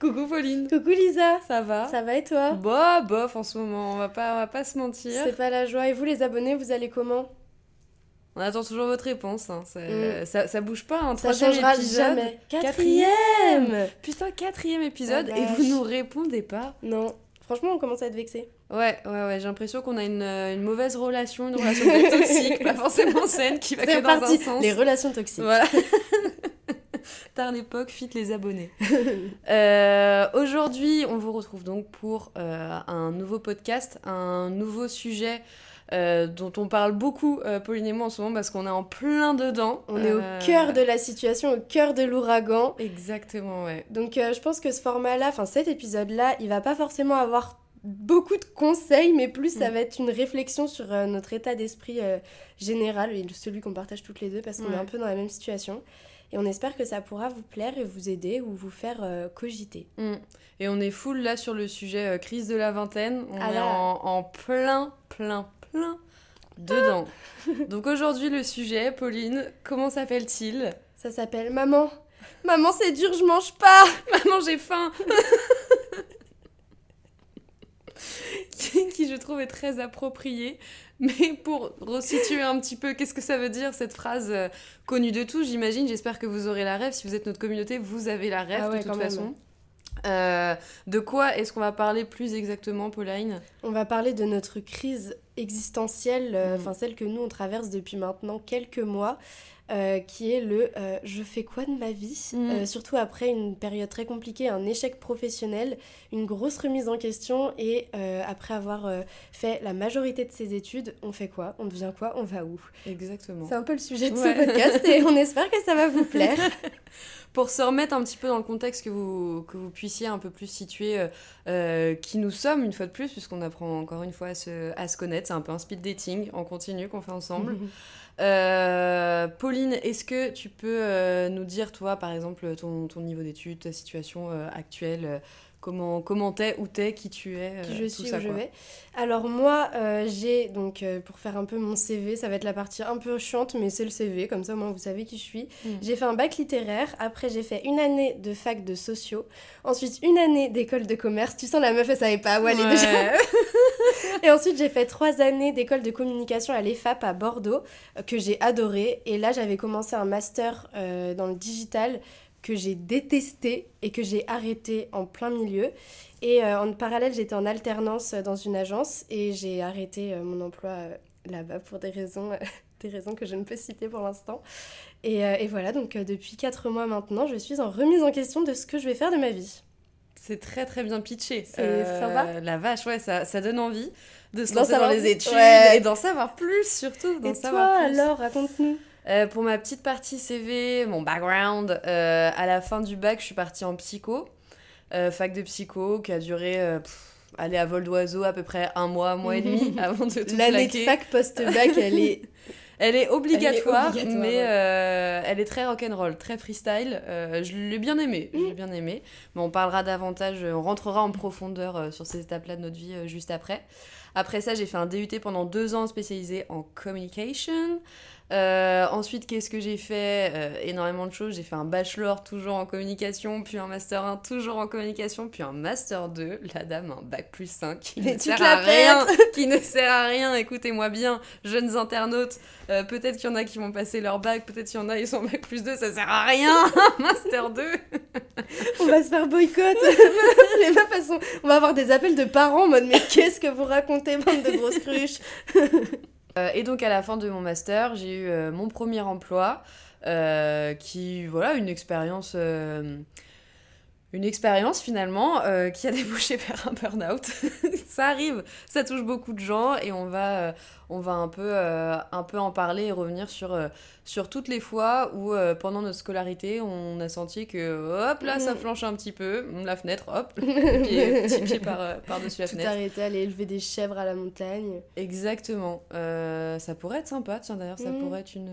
Coucou Pauline. Coucou Lisa. Ça va Ça va et toi? Bof, bof en ce moment, on va pas, on va pas se mentir. C'est pas la joie. Et vous les abonnés, vous allez comment? On attend toujours votre réponse. Hein. Ça, mm. ça, ça, bouge pas. Un ça changera épisode. jamais. Quatrième Putain, quatrième épisode et vous nous répondez pas. Non. Franchement, on commence à être vexé. Ouais, ouais, ouais. J'ai l'impression qu'on a une, une, mauvaise relation, une relation toxique, pas forcément saine, qui va que dans un sens. Les relations toxiques. Voilà. L'époque, fit les abonnés. euh, Aujourd'hui, on vous retrouve donc pour euh, un nouveau podcast, un nouveau sujet euh, dont on parle beaucoup, Pauline et moi, en ce moment, parce qu'on est en plein dedans. On est au cœur de la situation, au cœur de l'ouragan. Exactement, ouais. Donc je pense que ce format-là, enfin cet épisode-là, il va pas forcément avoir beaucoup de conseils, mais plus ça va être une réflexion sur notre état d'esprit général, et celui qu'on partage toutes les deux, parce qu'on est un peu dans la même situation. Et on espère que ça pourra vous plaire et vous aider ou vous faire euh, cogiter. Mm. Et on est full là sur le sujet euh, crise de la vingtaine. On est en, en, plein, plein, plein dedans. Donc aujourd'hui, le sujet, Pauline, comment s'appelle-t-il? Ça s'appelle Maman. Maman, c'est dur, je mange pas. Maman, j'ai faim. qui, je trouve est très approprié. Mais pour resituer un petit peu, qu'est-ce que ça veut dire cette phrase euh, connue de tous, j'imagine. J'espère que vous aurez la rêve. Si vous êtes notre communauté, vous avez la rêve ah de toute façon. Euh, de quoi est-ce qu'on va parler plus exactement, Pauline? On va parler de notre crise existentielle, euh, mm. enfin celle que nous on traverse depuis maintenant quelques mois. Euh, qui est le euh, je fais quoi de ma vie mm. euh, Surtout après une période très compliquée, un échec professionnel, une grosse remise en question et après avoir fait la majorité de ses études, on fait quoi? On devient quoi? On va où? Exactement. C'est un peu le sujet de ce podcast et on espère que ça va vous plaire. Pour se remettre un petit peu dans le contexte, que vous, que vous puissiez un peu plus situer qui nous sommes une fois de plus, puisqu'on apprend encore une fois à se, à se connaître. C'est un peu un speed dating en continu qu'on fait ensemble. Euh, Pauline, est-ce que tu peux euh, nous dire, toi, par exemple, ton, ton niveau d'études, ta situation euh, actuelle Comment comment t'es, où t'es, qui tu es, qui je suis, où je vais. Alors moi, j'ai donc pour faire un peu mon CV, ça va être la partie un peu chiante, mais c'est le CV, comme ça moins vous savez qui je suis. Mm. J'ai fait un bac littéraire. Après j'ai fait une année de fac de sociaux. Ensuite une année d'école de commerce. Tu sens la meuf, elle savait pas où aller déjà. et ensuite, j'ai fait trois années d'école de communication à l'EFAP à Bordeaux, euh, que j'ai adoré. Et là, j'avais commencé un master euh, dans le digital que j'ai détesté et que j'ai arrêté en plein milieu. Et euh, en parallèle, j'étais en alternance dans une agence et j'ai arrêté mon emploi là-bas pour des raisons, des raisons que je ne peux citer pour l'instant. Et, et, voilà, donc depuis quatre mois maintenant, je suis en remise en question de ce que je vais faire de ma vie. C'est très très bien pitché. C'est euh, sympa. La vache, ouais, ça, ça donne envie de se lancer dans les études et d'en savoir plus surtout. Et toi alors, raconte-nous. Euh, pour ma petite partie CV, mon background, euh, à la fin du bac, je suis partie en psycho, fac de psycho, qui a duré, aller à vol d'oiseau à peu près un mois, un mois et demi avant de tout L'année de fac post-bac, elle est Elle est obligatoire, mais euh, elle est très rock'n'roll, très freestyle. Euh, je l'ai bien aimé, je l'ai mm. bien aimé. Mais on parlera davantage, on rentrera en profondeur euh, sur ces étapes-là de notre vie juste après. Après ça, j'ai fait un DUT pendant deux ans spécialisé en communication. Euh, ensuite, qu'est-ce que j'ai fait euh, Énormément de choses. J'ai fait un bachelor toujours en communication, puis un master 1 toujours en communication, puis un master 2. La dame, un bac plus 5 qui ne sert à rien. qui ne sert à rien. Écoutez-moi bien, jeunes internautes. Euh, peut-être qu'il y en a qui vont passer leur bac, peut-être qu'il y en a ils sont bac plus 2, ça sert à rien. master 2. on va se faire boycott. Les façon, on va avoir des appels de parents en mode mais qu'est-ce que vous racontez, bande de grosses cruches? Et donc à la fin de mon master, j'ai eu euh, mon premier emploi, euh, qui, voilà, une expérience une expérience finalement qui a débouché vers un burn-out. ça arrive, ça touche beaucoup de gens et on va, on va un, peu, un peu en parler et revenir sur sur toutes les fois où euh, pendant notre scolarité on a senti que hop là ça mm. flanche un petit peu la fenêtre hop petit pied par, euh, par dessus la Tout fenêtre. arrêter aller élever des chèvres à la montagne. Exactement. Euh, ça pourrait être sympa tiens d'ailleurs ça mm. pourrait être une,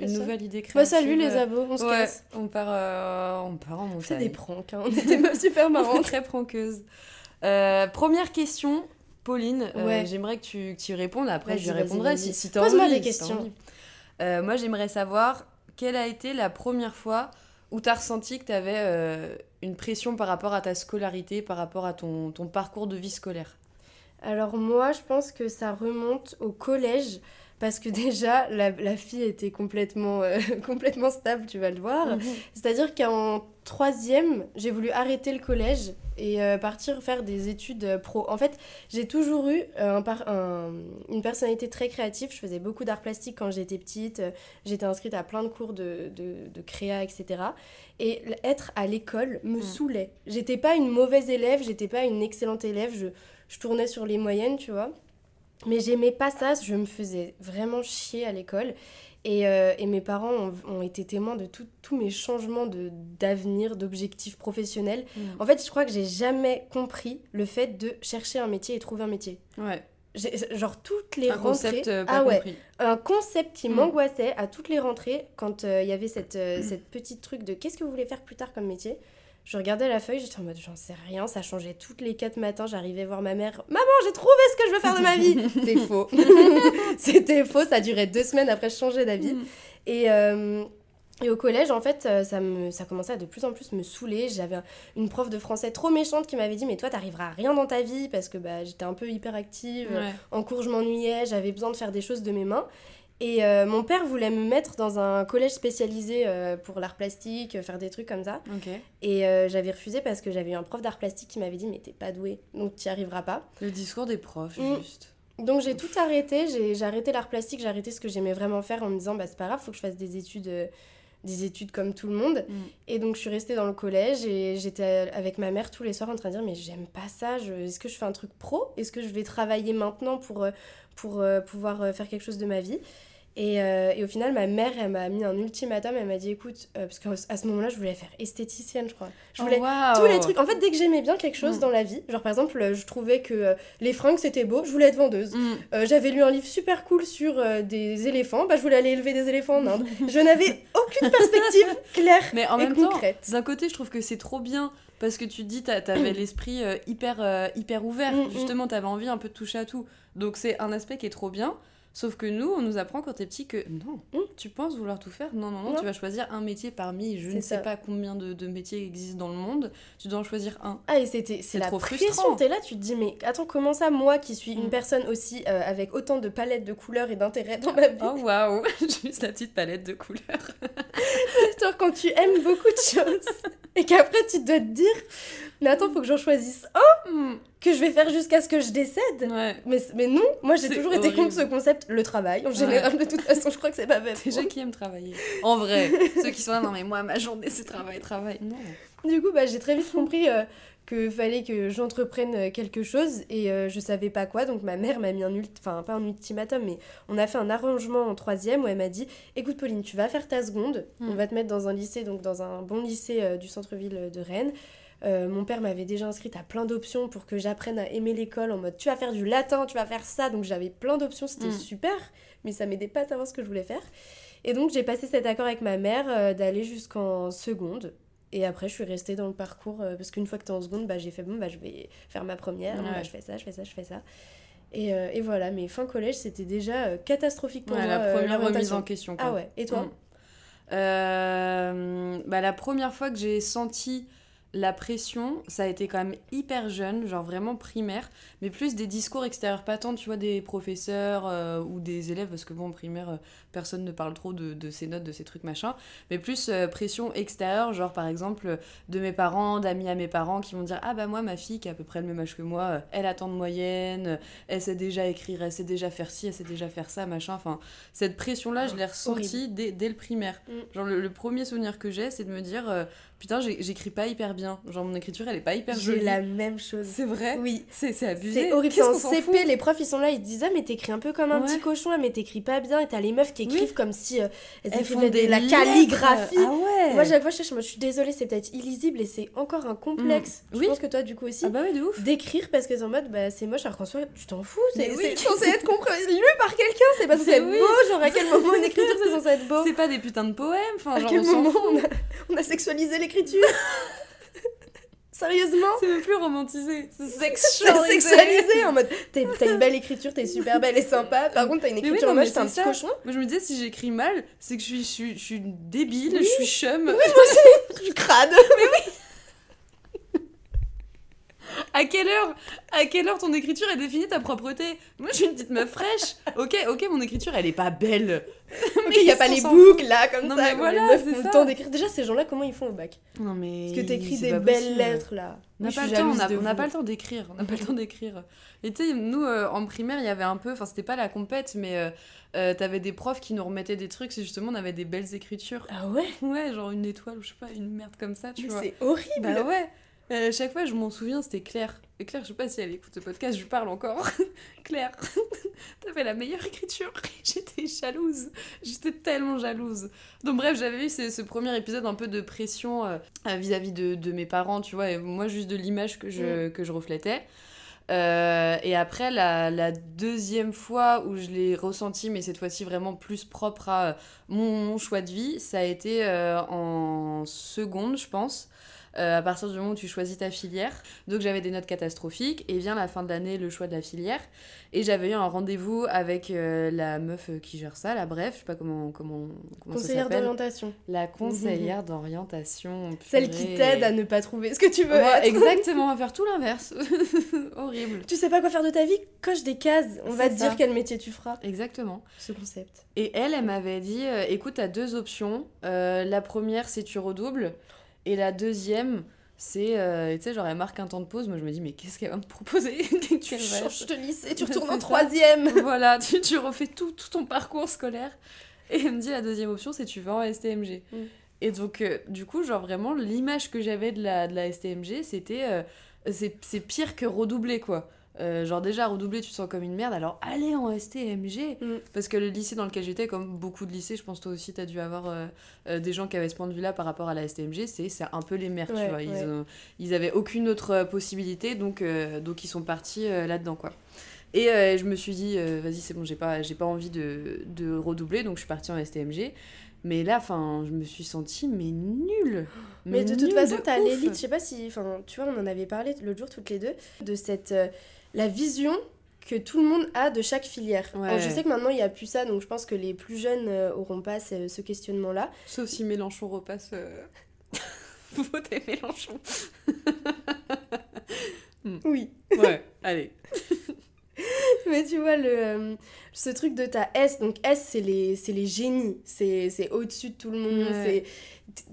une nouvelle idée créative bah, salut les abos on se casse. on part on part en montagne c'est des pranks hein. on était super marrants très pranqueuses première question Pauline, j'aimerais que tu, que tu répondes. Après, je répondrai si, si tu as Pose-moi des questions. Euh, moi, j'aimerais savoir quelle a été la première fois où tu as ressenti que tu avais euh, une pression par rapport à ta scolarité, par rapport à ton, ton parcours de vie scolaire? Alors moi, je pense que ça remonte au collège parce que déjà la, la fille était complètement, euh, complètement stable, tu vas le voir. Mhm. C'est-à-dire qu'en troisième, j'ai voulu arrêter le collège et euh, partir faire des études euh, pro. En fait, j'ai toujours eu un, un, une personnalité très créative. Je faisais beaucoup d'art plastique quand j'étais petite. J'étais inscrite à plein de cours de, de, de créa, etc. Et être à l'école me mhm. saoulait. J'étais pas une mauvaise élève, j'étais pas une excellente élève. Je, je tournais sur les moyennes, tu vois. Mais j'aimais pas ça, je me faisais vraiment chier à l'école. Et, euh, et, mes parents ont, été témoins de tous mes changements d'avenir, d'objectifs professionnels. Mm. En fait, je crois que j'ai jamais compris le fait de chercher un métier et trouver un métier. Ouais. Genre toutes les un rentrées. Concept euh, pas ah ouais, compris. Un concept qui mm. m'angoissait à toutes les rentrées quand euh, il y avait cette, cette petite truc de qu'est-ce que vous voulez faire plus tard comme métier? Je regardais la feuille, j'étais en mode j'en sais rien, ça changeait toutes les quatre matins, j'arrivais voir ma mère, maman j'ai trouvé ce que je veux faire de ma vie. C'est faux. C'était faux, ça durait deux semaines après je changeais d'avis. Mm. Et, euh, et au collège, en fait, euh, ça, me, ça commençait à de plus en plus me saouler. J'avais une prof de français trop méchante qui m'avait dit Mais toi, t'arriveras à rien dans ta vie parce que bah, j'étais un peu hyperactive. En cours, je m'ennuyais, j'avais besoin de faire des choses de mes mains. Et euh, mon père voulait me mettre dans un collège spécialisé euh, pour l'art plastique, euh, faire des trucs comme ça. Et j'avais refusé parce que j'avais eu un prof d'art plastique qui m'avait dit Mais t'es pas doué, donc t'y arriveras pas. Le discours des profs, mm. juste. Donc j'ai tout arrêté, j'ai arrêté l'art plastique, j'ai arrêté ce que j'aimais vraiment faire en me disant Bah c'est pas grave, faut que je fasse des études. des études comme tout le monde. Mm. Et donc, je suis restée dans le collège et j'étais avec ma mère tous les soirs en train de dire Mais j'aime pas ça, est-ce que je fais un truc pro? Est-ce que je vais travailler maintenant pour, pour pouvoir faire quelque chose de ma vie? Et, euh, et, au final, ma mère, elle m'a mis un ultimatum. Elle m'a dit écoute, euh, parce qu'à ce moment-là, je voulais faire esthéticienne, je crois. Je voulais oh, tous les trucs. En fait, dès que j'aimais bien quelque chose mm. dans la vie, genre par exemple, je trouvais que euh, les fringues c'était beau, je voulais être vendeuse. Mm. J'avais lu un livre super cool sur des éléphants, bah, je voulais aller élever des éléphants en Inde. je n'avais aucune perspective claire Mais en même temps, d'un côté, je trouve que c'est trop bien parce que tu te dis, t'avais l'esprit hyper, hyper ouvert. Mm, Justement, t'avais envie un peu de toucher à tout. Donc, c'est un aspect qui est trop bien. Sauf que nous, on nous apprend quand t'es petit que non, tu penses vouloir tout faire. Non, non, non, tu vas choisir un métier parmi je ne sais pas combien de, métiers existent dans le monde. Tu dois en choisir un. Ah, et c'était c'est la trop pression. T'es là, tu te dis, mais attends, comment ça, moi qui suis une mmh. personne aussi euh, avec autant de palettes de couleurs et d'intérêts dans ma vie? Oh waouh Juste la petite palette de couleurs. Genre quand tu aimes beaucoup de choses tu dois te dire, mais attends, faut que j'en choisisse un que je vais faire jusqu'à ce que je décède. Mais, mais non, moi j'ai toujours été contre ce concept, le travail. En général, de toute façon, je crois que c'est pas bête. Déjà qui aiment travailler. En vrai, ceux qui sont là, non mais moi, ma journée c'est travail, travail. Non. Du coup, bah, j'ai très vite compris euh, qu'il fallait que j'entreprenne euh, quelque chose et euh, je savais pas quoi. Donc ma mère m'a mis un enfin pas un ultimatum, mais on a fait un arrangement en troisième où elle m'a dit, écoute Pauline, tu vas faire ta seconde, on hmm. va te mettre dans un lycée, donc dans un bon lycée du centre-ville de Rennes. Euh, mon père m'avait déjà inscrite à plein d'options pour que j'apprenne à aimer l'école en mode tu vas faire du latin, tu vas faire ça. Donc j'avais plein d'options, c'était mm. super, mais ça m'aidait pas à savoir ce que je voulais faire. Et donc j'ai passé cet accord avec ma mère euh, d'aller jusqu'en seconde. Et après, je suis restée dans le parcours euh, parce qu'une fois que tu es en seconde, bah, j'ai fait bon, bah, je vais faire ma première. Bah, je fais ça, je fais ça, je fais ça. Et, euh, et voilà, mais fin collège, c'était déjà euh, catastrophique pour Ouais, moi. la euh, première remise en question. quoi. Ah ouais, et toi? Mm. Euh, bah, la première fois que j'ai senti la pression, ça a été quand même hyper jeune, genre vraiment primaire, mais plus des discours extérieurs, pas tant, tu vois, des professeurs euh, ou des élèves, parce que bon, en primaire, euh, personne ne parle trop de, de ces notes, de ces trucs, machin, mais plus euh, pression extérieure, genre par exemple de mes parents, d'amis à mes parents qui vont dire Ah bah moi, ma fille qui a à peu près le même âge que moi, elle a tant de moyenne, elle sait déjà écrire, elle sait déjà faire ci, elle sait déjà faire ça, machin, enfin, cette pression-là, je l'ai ressentie dès, dès le primaire. Mm. Genre, le, le premier souvenir que j'ai, c'est de me dire Putain, j'écris pas hyper bien. Genre, mon écriture, elle est pas hyper J'ai jolie. la même chose. C'est vrai Oui. C'est abusé. C'est horrible, c'est en CP, fout les profs ils sont là, ils te disent Ah, mais t'écris un peu comme un Ouais. petit cochon, ah, mais t'écris pas bien. Et t'as les meufs qui écrivent Oui. comme si euh, elles, font de des la calligraphie. Ah ouais Moi, chaque fois, je, suis désolée, c'est peut-être illisible et c'est encore un complexe. Mm. Je Oui. pense que toi, du coup aussi. Ah bah ouais, de ouf. D'écrire parce que c'est en mode bah, c'est moche alors qu'en soi tu t'en fous c'est oui. censé être compris lu par quelqu'un c'est pas censé être beau genre à quel moment une écriture c'est censé être beau? C'est pas des putains de poèmes, enfin, à quel moment on a sexualisé l'écriture? sérieusement C'est même plus romantisé. C'est sexualisé. sexualisé en mode t'as une belle écriture t'es super belle et sympa par contre t'as une Mais oui, écriture mais moche t'es un c'est petit ça. cochon Moi, je me disais, si j'écris mal, c'est que je suis, je suis, je suis débile, Oui. je suis chum. tu crades À quelle heure À quelle heure ton écriture est définie ta propreté? Moi, je suis une petite meuf fraîche. Ok, ok, mon écriture, elle est pas belle. ok y a pas les boucles là comme Non, ça mais voilà, les meufs c'est ont le ça. temps d'écrire déjà ces gens là comment ils font au bac? Non, mais. parce que t'écris des belles possible. lettres là On n'a Oui, pas pas le temps d'écrire. On n'a pas le temps d'écrire. Et tu sais, nous, euh, en primaire, il y avait un peu. Enfin, c'était pas la compète, mais euh, euh, t'avais des profs qui nous remettaient des trucs. C'est justement, on avait des belles écritures. ah ouais? Ouais, genre une étoile ou je sais pas, une merde comme ça, tu Mais vois. c'est horrible Bah ouais. Euh, chaque fois, je m'en souviens, c'était Claire. Et Claire, je sais pas si elle écoute ce podcast, je lui parle encore. Claire, t'as fait la meilleure écriture. J'étais jalouse. J'étais tellement jalouse. Donc bref, j'avais eu ce, ce premier épisode un peu de pression euh, euh, vis-à-vis de, de mes parents, tu vois, et moi juste de l'image que je, que je reflétais. Euh, et après, la, la deuxième fois où je l'ai ressenti, mais cette fois-ci vraiment plus propre à mon, mon choix de vie, ça a été euh, en seconde, je pense. Euh, à partir du moment où tu choisis ta filière. Donc j'avais des notes catastrophiques et vient la fin de l'année le choix de la filière. Et j'avais eu un rendez-vous avec euh, la meuf euh, qui gère ça, la bref, je sais pas comment, comment, comment conseillère d'orientation La conseillère d'orientation. Celle qui t'aide à ne pas trouver ce que tu veux Ouais, être. exactement, à faire tout l'inverse. Horrible. Tu sais pas quoi faire de ta vie Coche des cases. On va te dire quel métier tu feras. Exactement. Ce concept. Et elle, elle m'avait dit, euh, écoute, t'as deux options. Euh, la première, c'est tu redoubles. Et la deuxième, c'est, euh, tu sais, genre, elle marque un temps de pause. Moi, je me dis, mais qu'est-ce qu'elle va me proposer? Tu changes de lycée, tu retournes en troisième. Voilà, tu, tu refais tout, tout ton parcours scolaire. Et elle me dit, la deuxième option, c'est tu vas en STMG. Mm. Et donc, euh, du coup, genre, vraiment, l'image que j'avais de la, de la STMG, c'était... euh, c'est c'est pire que redoubler, quoi. Euh, genre déjà redoubler tu te sens comme une merde alors allez en STMG Mm. parce que le lycée dans lequel j'étais comme beaucoup de lycées je pense toi aussi t'as dû avoir euh, euh, des gens qui avaient ce point de vue là par rapport à la STMG c'est c'est un peu les merdes Ouais, tu vois ils, ouais. ont- ils avaient aucune autre possibilité donc donc ils sont partis là dedans quoi et je me suis dit vas-y c'est bon j'ai pas j'ai pas envie de, de redoubler donc je suis partie en STMG mais là enfin je me suis sentie mais nulle Mais de toute façon, t'as l'élite. Je sais pas si. Enfin, tu vois, on en avait parlé l'autre jour toutes les deux. De cette. euh, la vision que tout le monde a de chaque filière. Ouais. Alors, je sais que maintenant, il n'y a plus ça. Donc, je pense que les plus jeunes euh, auront pas ce, ce questionnement-là. Sauf si Mélenchon repasse. Euh... Votez Mélenchon. Oui. Ouais, allez. Mais tu vois, le, euh, ce truc de ta S, donc S, c'est les, les génies, c'est c'est au-dessus de tout le monde. Ouais. c'est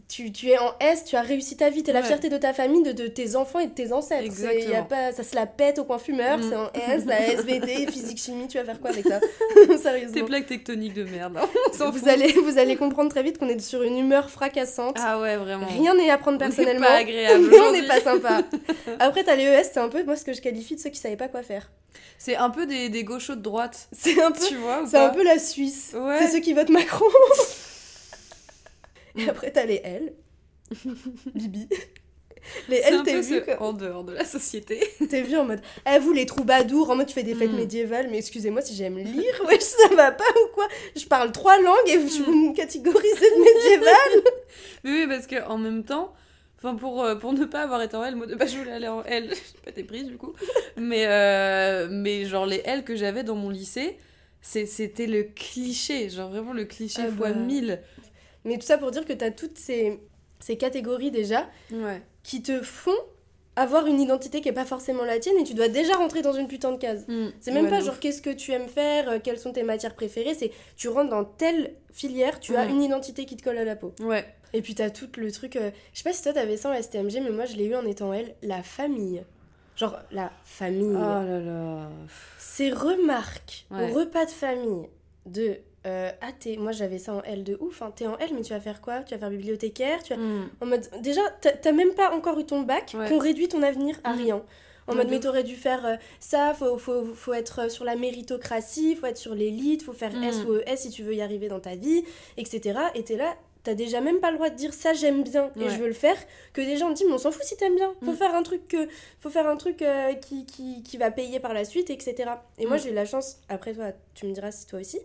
Tu, tu es en S, tu as réussi ta vie, t'es la Ouais. fierté de ta famille, de, de tes enfants et de tes ancêtres. C'est- y a Exactement. pas, ça se la pète au coin fumeur, Mm. c'est en S, la SVT, physique, chimie, tu vas faire quoi avec ça Tes Sérieusement. plaques tectoniques de merde. hein. On Vous allez, vous allez comprendre très vite qu'on est sur une humeur fracassante. Ah ouais, vraiment. Rien n'est à prendre On personnellement. pas agréable on n'est pas sympa. Après, t'as les ES, c'est un peu moi ce que je qualifie de ceux qui savaient pas quoi faire. C'est un peu des, des gauchos de droite. C'est un peu Tu vois C'est un peu la Suisse. Ouais. C'est ceux qui votent Macron. Et Mm. après, t'as les L. Bibi. Les L, t'es vu, en dehors de la société. T'es vu en mode, eh vous les troubadours, en mode tu fais des fêtes Mm. médiévales, mais excusez-moi si j'aime lire, ouais, ça va pas ou quoi? Je parle trois langues et je vous me catégorisez de médiéval Mais oui, parce que en même temps, Enfin, pour, euh, pour ne pas avoir été en L, moi de base je voulais aller en L, j'ai pas été prise du coup. Mais, euh, mais genre les L que j'avais dans mon lycée, c'était le cliché, genre vraiment le cliché Ah fois bah. 1000. Mais tout ça pour dire que t'as toutes ces, ces catégories déjà Ouais. qui te font avoir une identité qui est pas forcément la tienne et tu dois déjà rentrer dans une putain de case. C'est même Ouais, pas genre qu'est-ce que tu aimes faire, euh, quelles sont tes matières préférées, c'est tu rentres dans telle filière, tu as Mm. une identité qui te colle à la peau. Ouais. Et puis t'as tout le truc, euh, je sais pas si toi t'avais ça en STMG, mais moi je l'ai eu en étant elle, la famille. Genre la famille. Oh là là. Ces remarques Ouais. au repas de famille de euh, ah t'es moi j'avais ça en L de ouf hein, t'es en L mais tu vas faire quoi? Tu vas faire bibliothécaire tu vas Mm. en mode déjà t'as même pas encore eu ton bac Ouais. qu'on réduit ton avenir à Mm. rien en mode de mais t'aurais dû faire euh, ça faut, faut, faut être sur la méritocratie faut être sur l'élite faut faire. S ou ES si tu veux y arriver dans ta vie etc et t'es là t'as déjà même pas le droit de dire ça j'aime bien et Ouais. je veux le faire que des gens disent mais on s'en fout si t'aimes bien faut faire un truc que faut faire un truc euh, qui, qui, qui va payer par la suite etc et moi j'ai eu la chance après toi tu me diras si toi aussi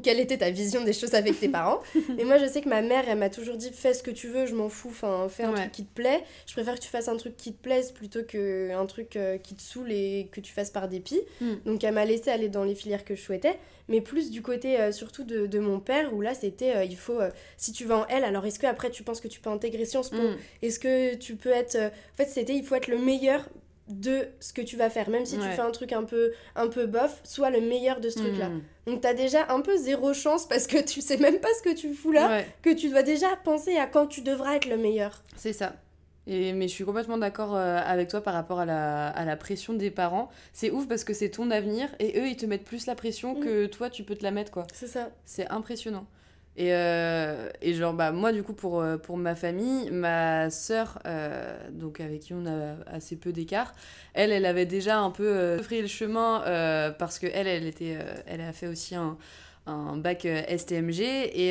quelle était ta vision des choses avec tes parents et moi je sais que ma mère elle m'a toujours dit fais ce que tu veux je m'en fous enfin fais un Ouais. truc qui te plaît je préfère que tu fasses un truc qui te plaise plutôt que un truc euh, qui te saoule et que tu fasses par dépit Mm. donc elle m'a laissé aller dans les filières que je souhaitais mais plus du côté euh, surtout de, de mon père où là c'était euh, il faut euh, si tu vas en L alors est-ce que après tu penses que tu peux intégrer Sciences Po? Mm. est-ce que tu peux être en fait c'était il faut être le meilleur de ce que tu vas faire même si tu fais un truc un peu un peu bof sois le meilleur de ce truc là Mm. donc t'as déjà un peu zéro chance parce que tu sais même pas ce que tu fous là Ouais. que tu dois déjà penser à quand tu devras être le meilleur. C'est ça. Et, mais je suis complètement d'accord euh, avec toi par rapport à la, à la pression des parents. C'est ouf parce que c'est ton avenir et eux, ils te mettent plus la pression Mm. que toi, tu peux te la mettre, quoi. C'est ça. C'est impressionnant. Et, euh, et genre, bah, moi, du coup, pour, euh, pour ma famille, ma sœur, euh, donc avec qui on a assez peu d'écart, elle, elle avait déjà un peu euh, le chemin euh, parce que elle, elle, était, euh, elle a fait aussi un, un bac STMG et,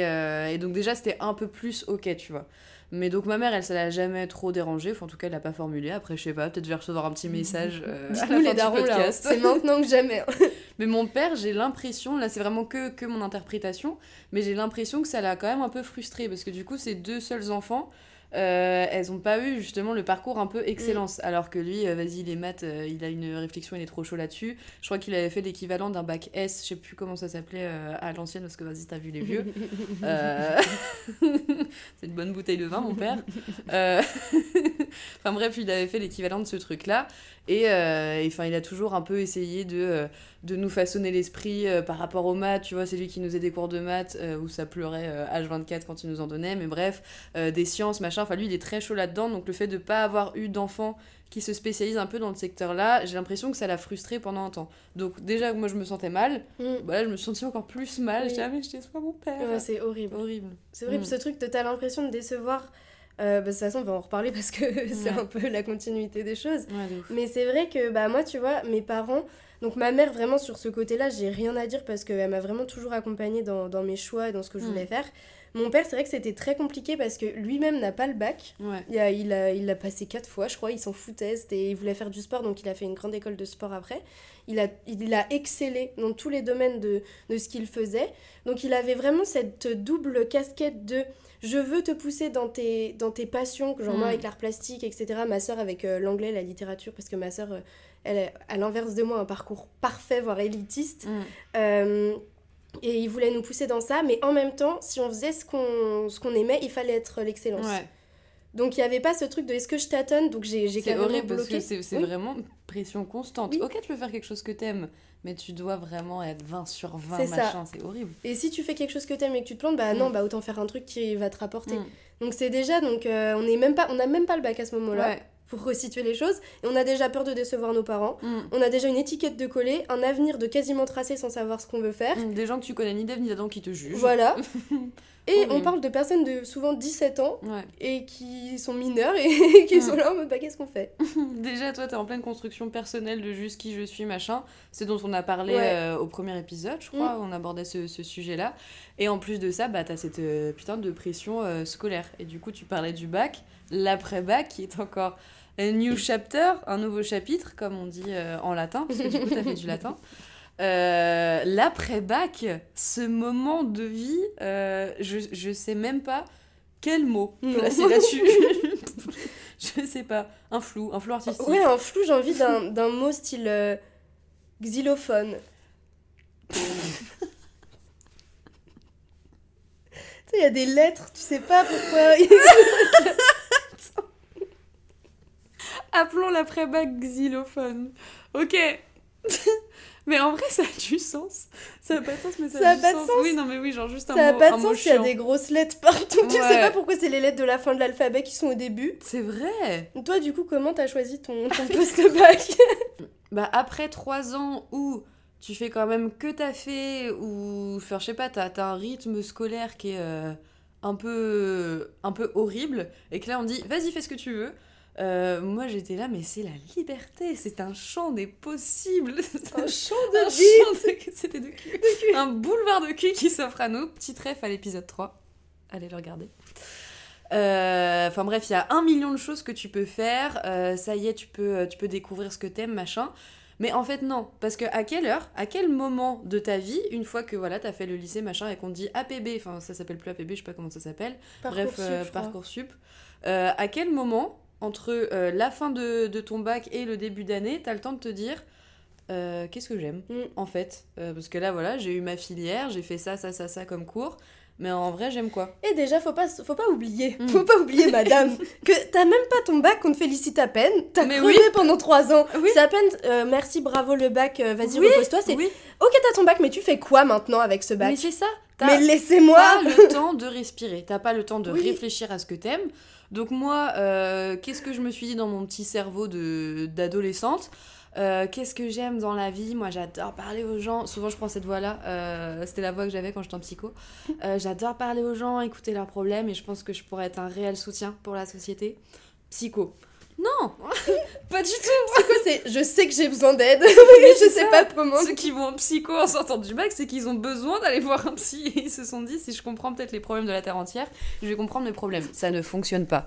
et donc déjà, c'était un peu plus ok, tu vois. Mais donc ma mère, elle, ça l'a jamais trop dérangé. Enfin, en tout cas, elle l'a pas formulé. Après, je sais pas, peut-être je vais recevoir un petit message euh, à la les darons là, hein. c'est maintenant que jamais. hein. Mais mon père, j'ai l'impression, là c'est vraiment que, que mon interprétation, mais j'ai l'impression que ça l'a quand même un peu frustré parce que du coup, ces deux seuls enfants, euh, elles ont pas eu justement le parcours un peu excellence. Alors que lui, euh, vas-y, les maths, euh, il a une réflexion, il est trop chaud là-dessus. Je crois qu'il avait fait l'équivalent d'un bac S, je sais plus comment ça s'appelait à l'ancienne parce que vas-y, t'as vu les vieux. C'est une bonne bouteille de vin, mon père. Enfin bref, il avait fait l'équivalent de ce truc-là. Et et, enfin, il a toujours un peu essayé de, de nous façonner l'esprit euh, par rapport aux maths. Tu vois, c'est lui qui nous faisait des cours de maths euh, où ça pleurait euh, H24 quand il nous en donnait. Mais bref, euh, des sciences, machin. Enfin, lui, il est très chaud là-dedans. Donc le fait de pas avoir eu d'enfant qui se spécialise un peu dans le secteur-là, j'ai l'impression que ça l'a frustré pendant un temps. Donc déjà, moi, je me sentais mal. Mm. Bah là, je me sentais encore plus mal. Oui. Je disais, ah, mais je déçois mon père. Ouais, c'est horrible. horrible. C'est horrible Mm. ce truc de t'as l'impression de décevoir. Euh, bah, de toute façon, on va en reparler parce que c'est Ouais. un peu la continuité des choses. Ouais, de ouf. Mais c'est vrai que bah moi tu vois mes parents donc ma mère vraiment sur ce côté-là j'ai rien à dire parce qu'elle m'a vraiment toujours accompagnée dans, dans mes choix et dans ce que je Mm. voulais faire. Mon père c'est vrai que c'était très compliqué parce que lui-même n'a pas le bac. Ouais. Il a, il a, il l'a passé quatre fois je crois, il s'en foutait, c'était- il voulait faire du sport donc il a fait une grande école de sport après. Il a, il a excellé dans tous les domaines de, de ce qu'il faisait. Donc il avait vraiment cette double casquette de je veux te pousser dans tes, dans tes passions, genre moi Mm. avec l'art plastique, etc. Ma soeur avec euh, l'anglais, la littérature, parce que ma soeur, elle est à l'inverse de moi, un parcours parfait, voire élitiste. Mm. Euh, et il voulait nous pousser dans ça, mais en même temps, si on faisait ce qu'on ce qu'on aimait, il fallait être l'excellence. Ouais. Donc il n'y avait pas ce truc de est-ce que je tâtonne? Donc j'ai j'ai C'est horrible parce bloqué. que c'est c'est Oui. vraiment pression constante. Oui. Ok, tu peux faire quelque chose que t'aimes, mais tu dois vraiment être 20 sur 20, C'est ça. machin, c'est horrible. Et si tu fais quelque chose que t'aimes et que tu te plantes, bah non, Mm. bah autant faire un truc qui va te rapporter. Mm. Donc c'est déjà, donc euh, on est même pas, on n'a même pas le bac à ce moment-là Ouais. pour resituer les choses, et on a déjà peur de décevoir nos parents. Mm. On a déjà une étiquette de coller, un avenir de quasiment tracé sans savoir ce qu'on veut faire. Des gens que tu connais ni d'Ève ni d'Adam qui te jugent. Voilà. Et on parle de personnes de souvent 17 ans Ouais. et qui sont mineurs et qui sont là en mode bah qu'est-ce qu'on fait? Déjà, toi, t'es en pleine construction personnelle de juste qui je suis, machin. C'est dont on a parlé Ouais. euh, au premier épisode, je crois, où on abordait ce, ce sujet-là. Et en plus de ça, bah, t'as cette euh, putain de pression euh, scolaire. Et du coup, tu parlais du bac, l'après-bac, qui est encore un new chapter, un nouveau chapitre, comme on dit en latin, parce que du coup, t'as fait du latin. Euh, l'après-bac, ce moment de vie, euh, je, je sais même pas quel mot placer là-dessus. je sais pas, un flou, un flou artistique. Ouais, un flou, j'ai envie d'un d'un mot style euh, xylophone. tu sais, il y a des lettres, tu sais pas pourquoi. Appelons l'après-bac xylophone. Ok. Mais en vrai, ça a du sens. Ça a pas de sens, mais ça, Ça a, a du pas de sens. sens. Oui, non, mais oui, genre juste un Ça a mot, pas un de mot sens, il y a des grosses lettres partout. Tu sais Ouais. pas pourquoi c'est les lettres de la fin de l'alphabet qui sont au début. C'est vrai. Toi, du coup, comment t'as choisi ton, ton post-bac Bah, après trois ans où tu fais quand même que t'as fait, ou, enfin, je sais pas, t'as as un rythme scolaire qui est euh, un, peu, un peu horrible, et que là on dit, vas-y, fais ce que tu veux. Euh, moi j'étais là, mais c'est la liberté, c'est un champ des possibles. Un champ de vie champ de- C'était de cul. Un boulevard de cul qui s'offre à nous. Petit ref à l'épisode 3. Allez le regarder. Euh, Enfin bref, il y a un million de choses que tu peux faire. Euh, ça y est, tu peux, tu peux découvrir ce que t'aimes, machin. Mais en fait, non. Parce que à quelle heure, à quel moment de ta vie, une fois que voilà, t'as fait le lycée, machin, et qu'on te dit APB, enfin ça s'appelle plus APB, je sais pas comment ça s'appelle. Bref, Parcoursup, à quel moment, entre euh, la fin de, de ton bac et le début d'année, t'as le temps de te dire euh, qu'est-ce que j'aime Mm. en fait Euh, Parce que là, voilà, j'ai eu ma filière, j'ai fait ça, ça, ça, ça comme cours, mais en vrai, j'aime quoi? Et déjà, faut pas, faut pas oublier, Mm. faut pas oublier, madame, que t'as même pas ton bac, on te félicite à peine. T'as crevé pendant trois ans. Oui. C'est à peine, euh, merci, bravo le bac, euh, vas-y, Oui, repose-toi. C'est, Oui, ok, t'as ton bac, mais tu fais quoi maintenant avec ce bac? Mais c'est ça. T'as Mais laissez-moi pas le temps de respirer, t'as pas le temps de Oui. réfléchir à ce que t'aimes. Donc moi, euh, qu'est-ce que je me suis dit dans mon petit cerveau d'adolescente? Euh, Qu'est-ce que j'aime dans la vie? Moi, j'adore parler aux gens. Souvent, je prends cette voix-là. euh, C'était la voix que j'avais quand j'étais en psycho. J'adore parler aux gens, écouter leurs problèmes, et je pense que je pourrais être un réel soutien pour la société. Psycho. Non, pas du tout. Quoi, c'est, je sais que j'ai besoin d'aide, mais je sais ça. pas comment. Ceux qui vont en psycho en sortant du bac, c'est qu'ils ont besoin d'aller voir un psy. Et ils se sont dit, si je comprends peut-être les problèmes de la Terre entière, je vais comprendre mes problèmes. Ça ne fonctionne pas.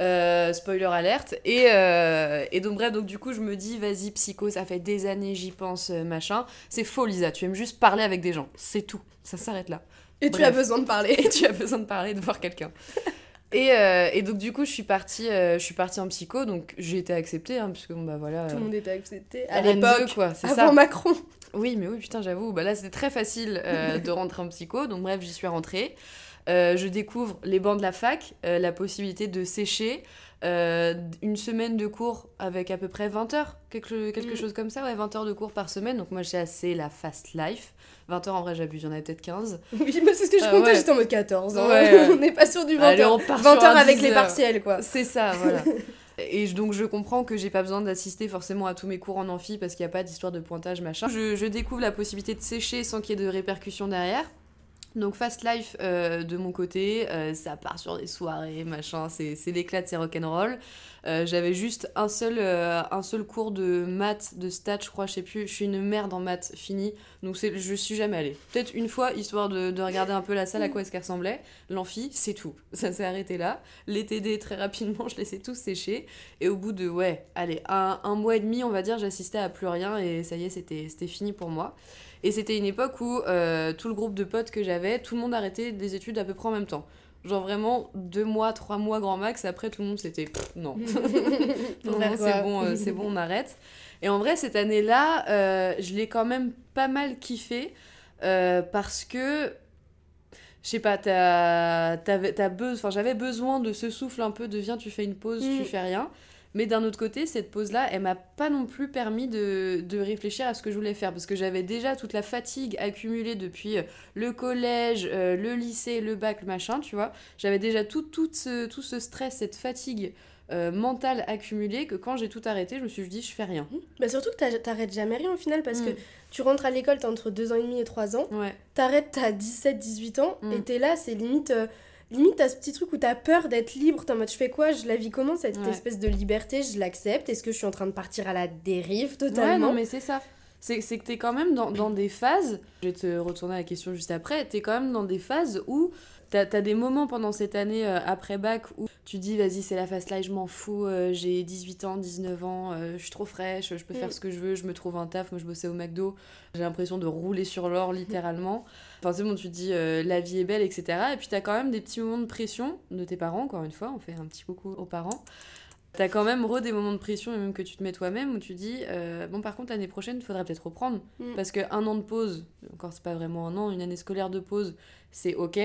Euh, spoiler alerte. Et, euh, et donc, bref, donc du coup, je me dis, vas-y, psycho, ça fait des années, j'y pense, euh, machin. C'est faux, Lisa. Tu aimes juste parler avec des gens. C'est tout. Ça s'arrête là. Et tu as besoin de parler. Et tu as besoin de parler, de voir quelqu'un. Et, euh, et donc, du coup, je suis partie, euh, je suis partie en psycho. Donc, j'ai été acceptée, hein, puisque, bon, bah voilà. Tout le euh, monde était accepté. À l'époque, quoi. C'est avant ça. Macron. Oui, mais oui, putain, j'avoue. Bah là, c'était très facile de rentrer en psycho. Donc, bref, j'y suis rentrée. Euh, je découvre les bancs de la fac, euh, la possibilité de sécher. euh, une semaine de cours avec à peu près 20 heures, quelque, quelque Mm. chose comme ça, ouais, 20 heures de cours par semaine. Donc, moi, j'ai assez la fast life. 20 heures, en vrai, j'abuse, il y en avait peut-être 15. Oui, mais c'est ce que je comptais, ouais. j'étais en mode 14 ans. Ouais, ouais. on n'est pas sûr du 20 Allez, heures. on part 20 sur heures avec 10 les partiels, quoi. C'est ça, voilà. Et donc je comprends que j'ai pas besoin d'assister forcément à tous mes cours en amphi parce qu'il n'y a pas d'histoire de pointage machin. Je, je découvre la possibilité de sécher sans qu'il y ait de répercussions derrière. Donc fast life euh, de mon côté, euh, ça part sur des soirées, machin, c'est c'est l'éclat de ces rock'n'roll. Euh, J'avais juste un seul, euh, un seul cours de maths, de stats, je crois, je sais plus. Je suis une merde en maths, fini. Donc c'est- je suis jamais allée. Peut-être une fois, histoire de, de regarder un peu la salle, à quoi est-ce qu'elle ressemblait. L'amphi, c'est tout. Ça s'est arrêté là. Les TD, très rapidement, je les ai tous. Et au bout de, ouais, allez, un, un mois et demi, on va dire, j'assistais à plus rien et ça y est, c'était fini pour moi. Et c'était une époque où euh, tout le groupe de potes que j'avais, tout le monde arrêtait des études à peu près en même temps. Genre vraiment deux mois, trois mois grand max, après tout le monde c'était non. Non, c'est bon, euh, c'est bon, on arrête. Et en vrai, cette année-là, euh, je l'ai quand même pas mal kiffé parce que, je sais pas, t'as, t'as be- enfin, j'avais besoin de ce souffle un peu de viens, tu fais une pause, Mm. tu fais rien. Mais d'un autre côté, cette pause-là, elle m'a pas non plus permis de, de réfléchir à ce que je voulais faire parce que j'avais déjà toute la fatigue accumulée depuis euh, le collège, euh, le lycée, le bac, le machin, tu vois. J'avais déjà tout, tout, ce, tout ce stress, cette fatigue euh, mentale accumulée que quand j'ai tout arrêté, je me suis dit, je fais rien. Bah surtout que t'arrêtes jamais rien au final parce que Mm. tu rentres à l'école, t'as entre 2 ans et demi et 3 ans. Ouais. T'arrêtes, t'as 17-18 ans Mm. et t'es là, c'est limite. euh, limite, t'as ce petit truc où t'as peur d'être libre. T'es en mode, je fais quoi? Je la vis comment Cette Ouais. espèce de liberté, je l'accepte. Est-ce que je suis en train de partir à la dérive Ouais, totalement? non, mais c'est ça. C'est c'est que t'es quand même dans, dans des phases, je vais te retourner à la question juste après, t'es quand même dans des phases où t'as as des moments pendant cette année euh, après bac où tu dis vas-y c'est la fast life, je m'en fous, euh, j'ai 18 ans, 19 ans, euh, je suis trop fraîche, je peux faire Mm. ce que je veux, je me trouve un taf, moi je bossais au McDo, j'ai l'impression de rouler sur l'or littéralement. Enfin c'est bon, tu te dis la vie est belle, etc. Et puis t'as quand même des petits moments de pression de tes parents, encore une fois, on fait un petit coucou aux parents. T'as quand même re des moments de pression, et même que tu te mets toi-même, où tu dis, euh, bon, par contre, l'année prochaine, il faudrait peut-être reprendre. Mm. Parce qu'un an de pause, encore, c'est pas vraiment un an, une année scolaire de pause, c'est ok.